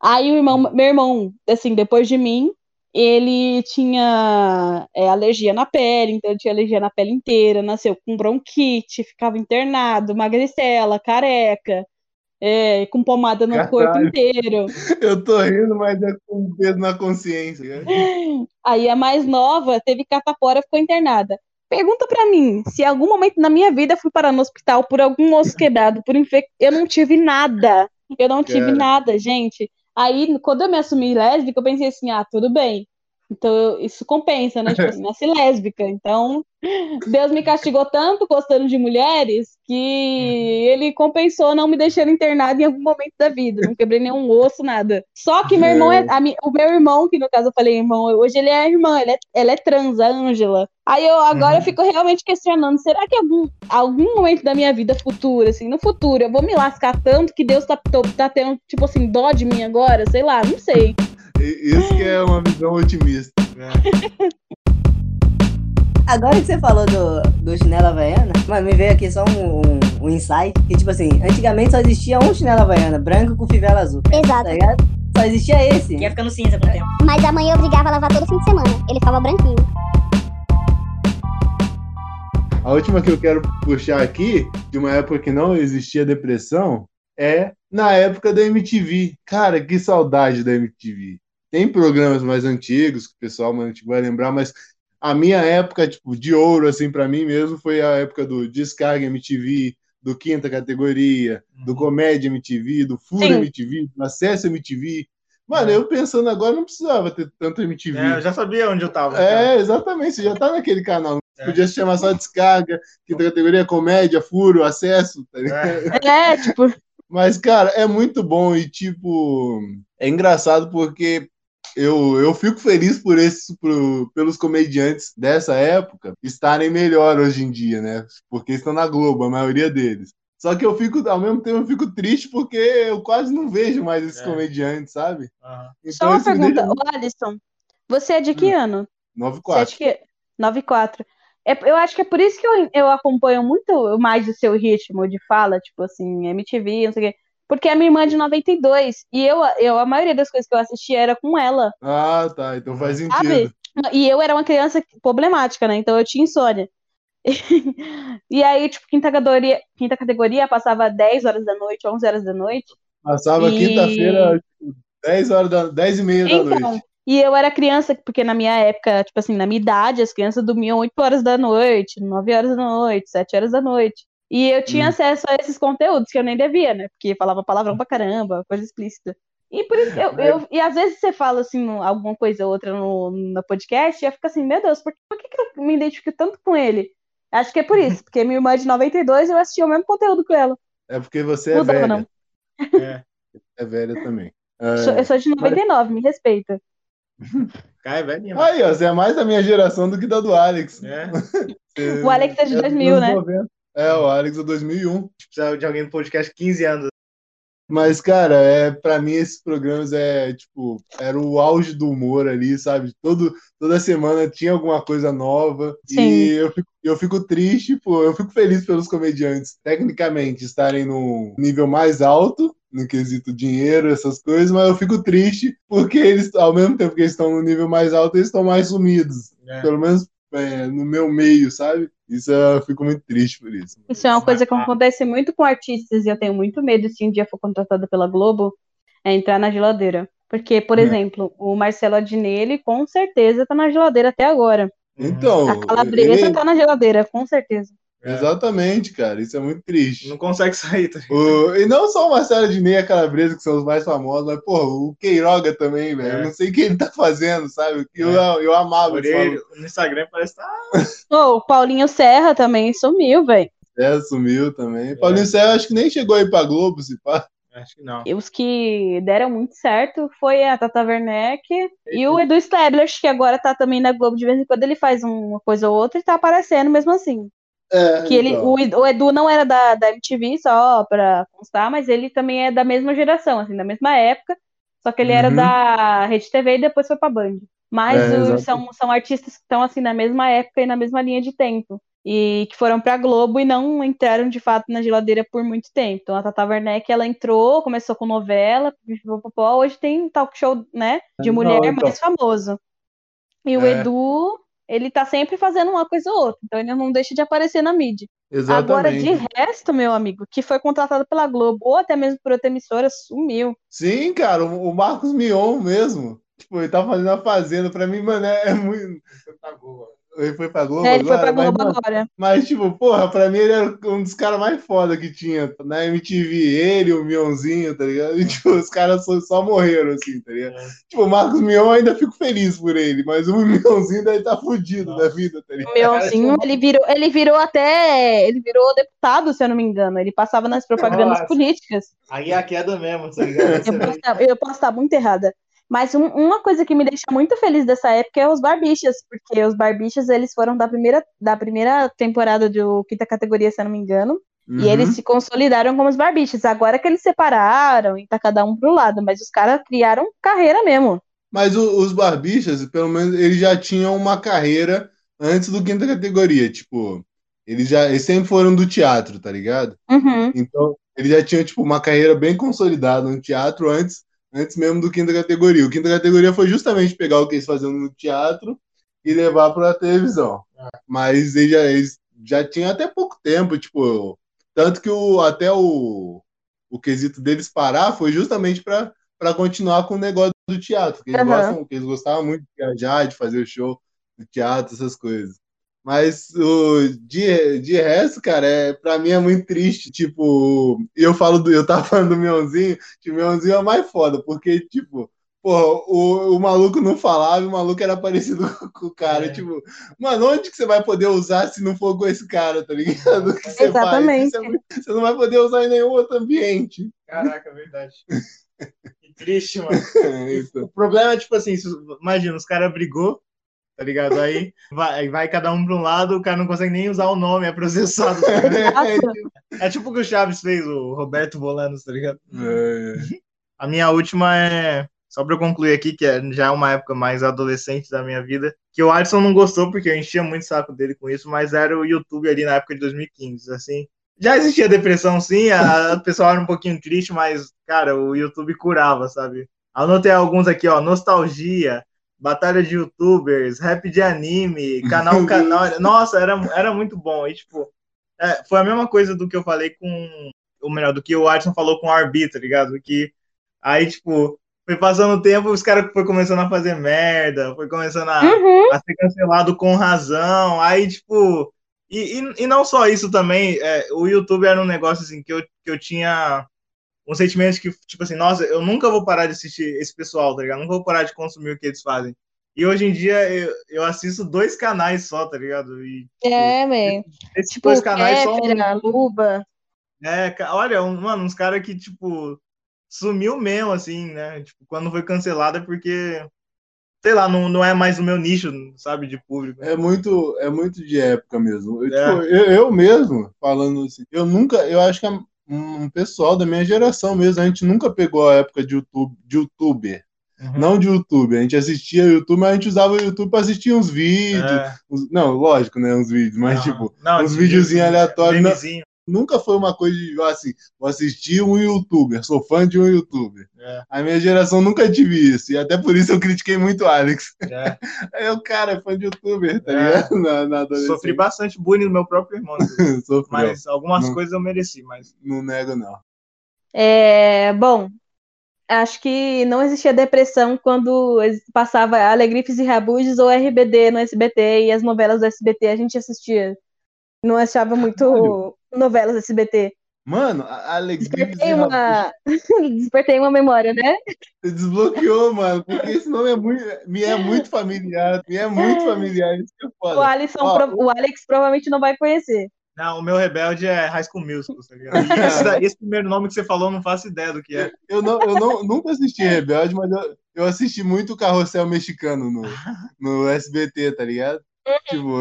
Aí o irmão, meu irmão, assim, depois de mim, ele tinha é, alergia na pele, então tinha alergia na pele inteira, nasceu com bronquite, ficava internado, magricela, careca, é, com pomada no Caralho. corpo inteiro. Eu tô rindo, mas é com peso na consciência. Aí a mais nova teve catapora, ficou internada. Pergunta pra mim, se em algum momento na minha vida fui parar no hospital por algum osso quebrado, por infec... eu não tive nada. Eu não tive Cara. nada, gente. Aí, quando eu me assumi lésbica, eu pensei assim, ah, tudo bem. Então, eu- isso compensa, né? Tipo assim, nasci lésbica. Então, Deus me castigou tanto gostando de mulheres que ele compensou não me deixando internada em algum momento da vida. Não quebrei nenhum osso, nada. Só que meu irmão é. a o meu irmão, que no caso eu falei irmão, hoje ele é irmã, ele é, ela é trans, a Ângela. Aí eu agora eu fico realmente questionando: será que algum, algum momento da minha vida futura, assim, no futuro, eu vou me lascar tanto que Deus tá, tá tendo, tipo assim, dó de mim agora? Sei lá, não sei. Isso que é uma visão otimista. Agora que você falou do, do chinelo havaiana, mano, me veio aqui só um, um, um insight. Que, tipo assim, antigamente só existia um chinelo havaiana, branco com fivela azul. Exato. Tá ligado? Só existia esse. Que ia ficando cinza com o tempo. Mas a mãe obrigava a lavar todo fim de semana. Ele ficava branquinho. A última que eu quero puxar aqui, de uma época que não existia depressão, é na época da MTV. Cara, que saudade da MTV. Tem programas mais antigos que o pessoal mais antigo vai lembrar, mas a minha época, tipo, de ouro, assim, pra mim mesmo, foi a época do Descarga MTV, do Quinta Categoria, do Comédia MTV, do Fura Sim. MTV, do Acesso MTV. Mano, eu pensando agora, não precisava ter tanto MTV. É, eu já sabia onde eu tava. cara. É, exatamente, você já tá naquele canal. É. Podia se chamar só descarga, quinta categoria, comédia, furo, acesso, tá ligado? É. É, tipo, Mas, cara, é muito bom e, tipo, é engraçado porque eu, eu fico feliz por esses, por- pelos comediantes dessa época estarem melhor hoje em dia, né? Porque estão na Globo, a maioria deles. Só que eu fico, ao mesmo tempo, eu fico triste porque eu quase não vejo mais esses É. comediantes, sabe? Aham. só uma isso me pergunta. deixa Ô, Alisson, você é de que ano? muito- Você é 9-4. de que... 94. É, eu acho que é por isso que eu, eu acompanho muito mais o seu ritmo de fala, tipo assim, MTV, não sei o quê. Porque a minha irmã é de 92. E eu, eu, a maioria das coisas que eu assistia era com ela. Ah, tá. Então faz Sabe? sentido. E eu era uma criança problemática, né? Então eu tinha insônia. E aí, tipo, quinta categoria, quinta categoria passava 10 horas da noite, 11 horas da noite. Passava E- quinta-feira, tipo, 10 horas da 10 e meia da Então, noite. e eu era criança, porque na minha época, tipo assim, na minha idade, as crianças dormiam 8 horas da noite, 9 horas da noite, 7 horas da noite. E eu tinha Hum. acesso a esses conteúdos que eu nem devia, né? Porque falava palavrão pra caramba, coisa explícita. E por isso eu, eu- e às vezes você fala assim alguma coisa ou outra no, no podcast, e eu fico assim, meu Deus, por, que- por que, que eu me identifico tanto com ele? Acho que é por isso, porque minha irmã é de 92 eu assistia o mesmo conteúdo que ela. É porque você é Mudava, velha. não. É. É velha também. Eu sou- É. Eu sou de 99, me respeita. Cai, velhinho. mano. Aí, ó, você é mais da minha geração do que da do Alex. É. O Alex é de dos 2000, anos né? 90. É, o Alex é 2001. Precisava de alguém no podcast 15 anos. Mas, cara, é, pra mim esses programas é, tipo, era o auge do humor ali, sabe? Todo, toda semana tinha alguma coisa nova. Sim. E eu fico, eu fico triste, pô, eu fico feliz pelos comediantes, tecnicamente, estarem no nível mais alto, no quesito dinheiro, essas coisas, mas eu fico triste porque eles, ao mesmo tempo que eles estão no nível mais alto, eles estão mais sumidos. É. Pelo menos é, no meu meio, sabe? Isso eu fico muito triste por isso. Isso é uma coisa que acontece muito com artistas e eu tenho muito medo se um dia for contratada pela Globo, é entrar na geladeira. Porque, por É. exemplo, o Marcelo Adnet, com certeza tá na geladeira até agora. Então, A Calabresa ele- tá na geladeira, com certeza. É. exatamente, cara, isso é muito triste. Não consegue sair, tá? O- e não só o Marcelo Adnet e a Calabresa, que são os mais famosos, mas, porra, o Queiroga também, velho. Eu É. não sei o que ele tá fazendo, sabe? Eu, É. eu amava maluco. no Instagram parece que tá. Ô, o Paulinho Serra também sumiu, velho. É, sumiu também. É. Paulinho Serra, acho que nem chegou aí pra Globo, se pá. Acho que não. E os que deram muito certo foi a Tata Werneck e o Edu Stablish, que agora tá também na Globo de vez em quando ele faz uma coisa ou outra e tá aparecendo mesmo assim. É, Que ele, então. o, o Edu não era da, da MTV, só pra constar, mas ele também é da mesma geração, assim, da mesma época. Só que ele era Uhum. da Rede TV e depois foi pra Band. Mas É, os- são, são artistas que estão, assim, na mesma época e na mesma linha de tempo. E que foram pra Globo e não entraram, de fato, na geladeira por muito tempo. Então, a Tata Werneck, ela entrou, começou com novela, hoje tem talk show, né, de Não, mulher então. mais famoso. E o É. Edu, ele tá sempre fazendo uma coisa ou outra, então ele não deixa de aparecer na mídia. Agora, Exatamente. de resto, meu amigo, que foi contratado pela Globo ou até mesmo por outra emissora, sumiu. Sim, cara, o, Marcos Mion mesmo. Tipo, ele tá fazendo a Fazenda. Pra mim, mano, é, é muito. Ele foi pra Globo É, ele foi agora, pra mas, Globo mano, agora. Mas, tipo, porra, pra mim ele era um dos caras mais foda que tinha na MTV. Ele, o Mionzinho, tá ligado? E, tipo, os caras só, só morreram, assim, tá ligado? É. Tipo, o Marcos Mion ainda fico feliz por ele, mas o Mionzinho deve estar fudido Nossa. da vida, tá ligado? O Mionzinho, ele virou, ele virou até. Ele virou deputado, se eu não me engano. Ele passava nas propagandas Nossa. políticas. Aí é a queda mesmo, tá ligado? Eu posso, estar, eu posso estar muito errada. Mas um- uma coisa que me deixa muito feliz dessa época é os Barbichas, porque os Barbichas, eles foram da primeira, da primeira temporada do quinta categoria, se eu não me engano. Uhum. E eles se consolidaram como os Barbichas. Agora que eles separaram e tá cada um pro lado, mas os caras criaram carreira mesmo. Mas o- os Barbichas, pelo menos, eles já tinham uma carreira antes do quinta categoria. Tipo, eles já eles sempre foram do teatro, tá ligado? Uhum. Então, eles já tinham, tipo, uma carreira bem consolidada no teatro antes, antes mesmo do quinta categoria. O quinta categoria foi justamente pegar o que eles faziam no teatro e levar pra televisão. Mas eles já, eles já tinham até pouco tempo, tipo, tanto que o, até o, o quesito deles parar foi justamente para continuar com o negócio do teatro, que eles, Aham. gostam, que eles gostavam muito de viajar, de fazer o show do teatro, essas coisas. Mas o, de, de resto, cara, é, pra mim é muito triste. Tipo, eu falo do, eu tava falando do Mionzinho, que o Mionzinho é o mais foda, porque, tipo, pô, Pô, o, o maluco não falava, o maluco era parecido com o cara. É. Tipo, mano, onde que você vai poder usar se não for com esse cara, tá ligado? Você Exatamente. Faz? Isso é Você não vai poder usar em nenhum outro ambiente. Caraca, verdade. Que triste, mano. Isso. O problema é, tipo assim, imagina, os caras brigou, tá ligado? Aí vai, vai cada um pra um lado, o cara não consegue nem usar o nome, é processado. tá É tipo o que o Chaves fez, o Roberto Bolanos, tá ligado? É. A minha última é. Só pra eu concluir aqui, que é já uma época mais adolescente da minha vida, que o Alisson não gostou, porque eu enchia muito o saco dele com isso, mas era o YouTube ali na época de 2015, assim. Já existia depressão, sim, a, a pessoa era um pouquinho triste, mas, cara, o YouTube curava, sabe? Anotei alguns aqui, ó, Nostalgia, Batalha de Youtubers, Rap de Anime, Canal Canal. Nossa, era, era muito bom. E, tipo, é, foi a mesma coisa do que eu falei com. Ou melhor, do que o Alisson falou com o Arbi, tá ligado? Que aí, tipo, foi passando o tempo, os caras foi começando a fazer merda, foi começando a, Uhum. a ser cancelado com razão. Aí, tipo. E, e, e não só isso também, é, o YouTube era um negócio assim que eu, que eu tinha um sentimento que, tipo assim, nossa, eu nunca vou parar de assistir esse pessoal, tá ligado? Nunca vou parar de consumir o que eles fazem. E hoje em dia eu, eu assisto dois canais só, tá ligado? E É, man. esses Tipo, dois canais só. Kéfera, Luba. É, olha, um- mano, uns caras que, tipo, sumiu mesmo, assim, né? Tipo, quando foi cancelado é porque, sei lá, não, não é mais o meu nicho, sabe, de público. É muito, é muito de época mesmo. Eu, É. tipo, eu, eu mesmo, falando assim, eu nunca, eu acho que é um pessoal da minha geração mesmo, a gente nunca pegou a época de YouTube, de youtuber. Uhum. Não de YouTube, a gente assistia YouTube, mas a gente usava o YouTube pra assistir uns vídeos. É, uns- não, lógico, né? Uns vídeos, mas não, tipo, não, uns de- videozinhos aleatórios, memezinho, nunca foi uma coisa de, assim, vou assistir um youtuber, sou fã de um youtuber. é, A minha geração nunca tive isso, e até por isso eu critiquei muito o Alex. é. O cara é fã de youtuber, tá É. ligado? Na, na. Sofri bastante bullying do meu próprio irmão, Sofreu. mas algumas Não. coisas eu mereci, mas Não nego, não. É, bom, acho que não existia depressão quando passava Alegrifes e Rabujos ou RBD no SBT e as novelas do SBT a gente assistia. Não achava muito Caralho. Novelas do SBT. Mano, a Alex Despertei uma... Despertei uma memória, né? Você desbloqueou, mano, porque esse nome é muito, me é muito familiar, me é muito familiar, isso que é O, foda. Alisson, Ó, pro- o Alex provavelmente não vai conhecer. não, o meu rebelde é High School Musical, tá ligado? Esse, esse primeiro nome que você falou, eu não faço ideia do que é. Eu, não, eu não, nunca assisti Rebelde, mas eu, eu assisti muito Carrossel Mexicano no, no SBT, tá ligado? Tipo,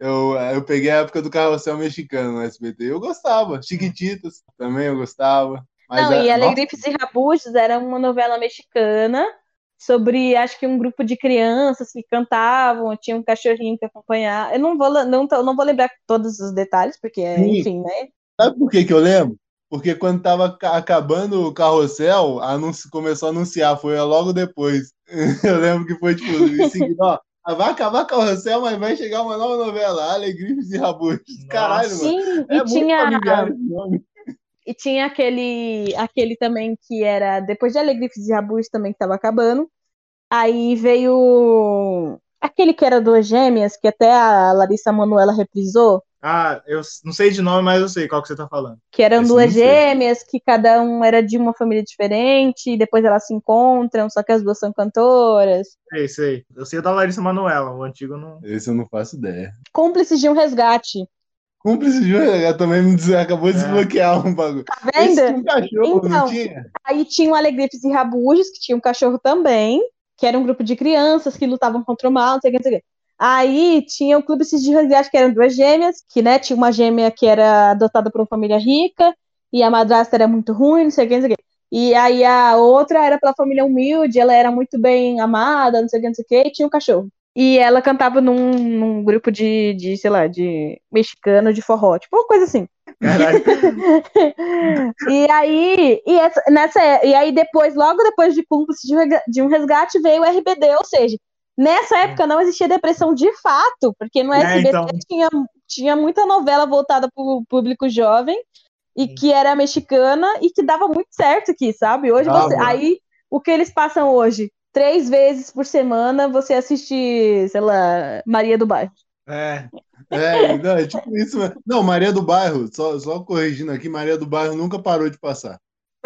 eu, eu, peguei a época do Carrossel Mexicano no SBT. Eu gostava. Chiquititas também eu gostava. Não, a- e nossa, Alegrifes e Rabujos era uma novela mexicana sobre, acho que um grupo de crianças que cantavam, tinha um cachorrinho que acompanhava. Eu não vou, não, não vou lembrar todos os detalhes, porque, Sim. enfim, né? Sabe por que, que eu lembro? Porque quando tava ca- acabando o carrossel, começou a anunciar, foi logo depois. Eu lembro que foi tipo, ó, vai acabar o carrossel, mas vai chegar uma nova novela, Alegrifes e Rabujos. Nossa. Caralho, mano. Sim, É e muito tinha, familiar esse nome. e tinha aquele, aquele também que era, depois de Alegrifes e Rabujos também que tava acabando. Aí veio aquele que era duas gêmeas, que até a Larissa Manoela reprisou. Ah, eu não sei de nome, mas eu sei qual que você tá falando. que eram Esse duas não sei. gêmeas, que cada um era de uma família diferente, e depois elas se encontram, só que as duas são cantoras. Sei, sei. Eu sei da Larissa Manoela, o antigo não. Esse eu não faço ideia. Cúmplices de um resgate. Cúmplice de um também me des- acabou de É. desbloquear um bagulho. Tá Esse vendo? tinha um cachorro, não Então. tinha? Aí tinham Alegrifes e Rabujos, que tinha um cachorro também, que era um grupo de crianças que lutavam contra o mal, não sei o que, não sei o que. Aí tinha o Cúmplices de resgate, que eram duas gêmeas, que, né, tinha uma gêmea que era adotada por uma família rica, e a madrasta era muito ruim, não sei o que, não sei o que. E aí a outra era pela família humilde, ela era muito bem amada, não sei o que, não sei o que, e tinha um cachorro. E ela cantava num, num grupo de, de, sei lá, de mexicano de forró, tipo uma coisa assim. E aí, e, essa- nessa, e aí depois, logo depois de Cúmplice de um Resgate, veio o RBD, ou seja, nessa época não existia depressão de fato, porque no É, SBT então. tinha, tinha muita novela voltada para o público jovem e que era mexicana e que dava muito certo aqui, sabe? Hoje você. Aí, o que eles passam hoje? Três vezes por semana você assiste, sei lá, Maria do Bairro. É. É, não, é tipo isso mesmo. Não, Maria do Bairro, só, só corrigindo aqui, Maria do Bairro nunca parou de passar.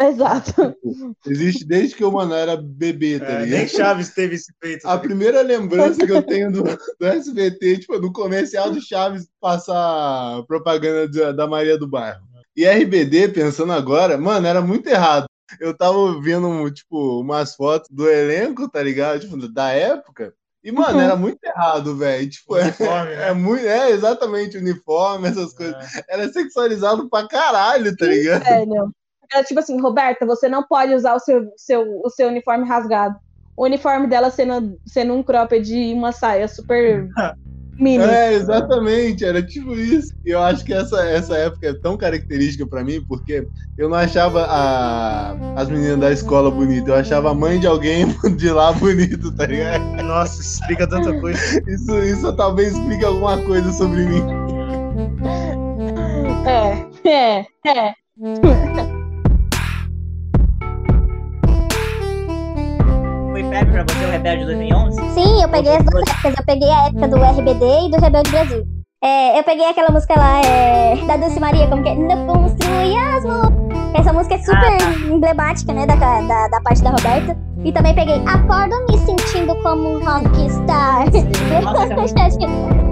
Exato. Existe desde que o mano era bebê, tá É, ligado? nem Chaves teve esse peito. A primeira lembrança que eu tenho do, do SBT, tipo, no comercial do Chaves passar propaganda da, da Maria do Bairro. E RBD, pensando agora, mano, era muito errado. Eu tava vendo, tipo, umas fotos do elenco, tá ligado? Tipo, da época. E, mano, Uhum. era muito errado, velho. Tipo, é, Uniforme, né? é muito. É, exatamente, uniforme, essas coisas. Era sexualizado pra caralho, tá ligado? Velho. Era tipo assim, Roberta, você não pode usar o seu, seu, o seu uniforme rasgado. O uniforme dela sendo, sendo um cropped e uma saia super mini. É, exatamente, era tipo isso. E eu acho que essa, essa época é tão característica pra mim, porque eu não achava a, as meninas da escola bonitas, eu achava a mãe de alguém de lá bonito, tá ligado? Nossa, isso explica tanta coisa. Isso, isso talvez explique alguma coisa sobre mim. É, é, é. Foi febre pra você o Rebelde de 2011? Sim, eu peguei as duas épocas. Eu peguei a época do RBD e do Rebelde Brasil. É, eu peguei aquela música lá, é, da Dulce Maria, como que é? Não entusiasmo. Essa música é super emblemática, né, da, da, da parte da Roberta. E também peguei Acordo me sentindo como um rockstar. Nossa,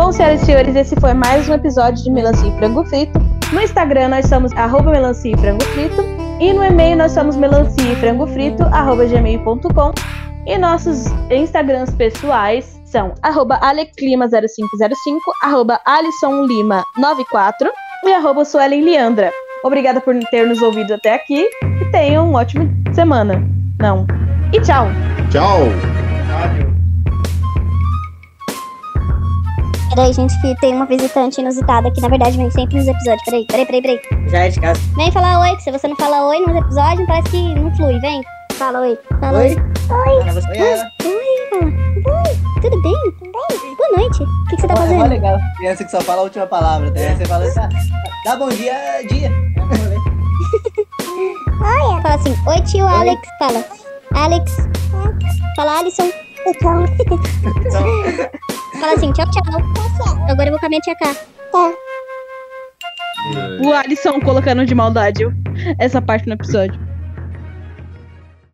Bom, senhoras e senhores, esse foi mais um episódio de Melancia e Frango Frito. No Instagram nós somos arroba melancia e frango frito. E no e-mail nós somos melancia e frango frito, arroba gmail.com. E nossos Instagrams pessoais são arroba aleclima0505, arroba alissonlima94 e arroba Suelen Leandra. Obrigada por ter nos ouvido até aqui e tenham uma ótima semana. Não. E tchau! Tchau! Peraí, gente, que tem uma visitante inusitada que na verdade vem sempre nos episódios. Peraí, peraí, peraí, peraí. Já é de casa. Vem falar oi, que se você não fala oi nos episódios, parece que não flui. Vem, fala oi. Fala oi. Oi? Ah, você- Oi, ela. Oi, fala. Oi, tudo bem? Boa noite. O que, que você tá Ó, é fazendo? legal. Criança que só fala a última palavra, tá? ligado? Você fala ah, dá bom dia, dia. Fala assim, oi tio Alex. Fala. Alex. Fala Alisson. Tchau. Então, Fala assim, tchau, tchau. Agora eu vou com a minha tia K. O Alisson colocando de maldade essa parte no episódio.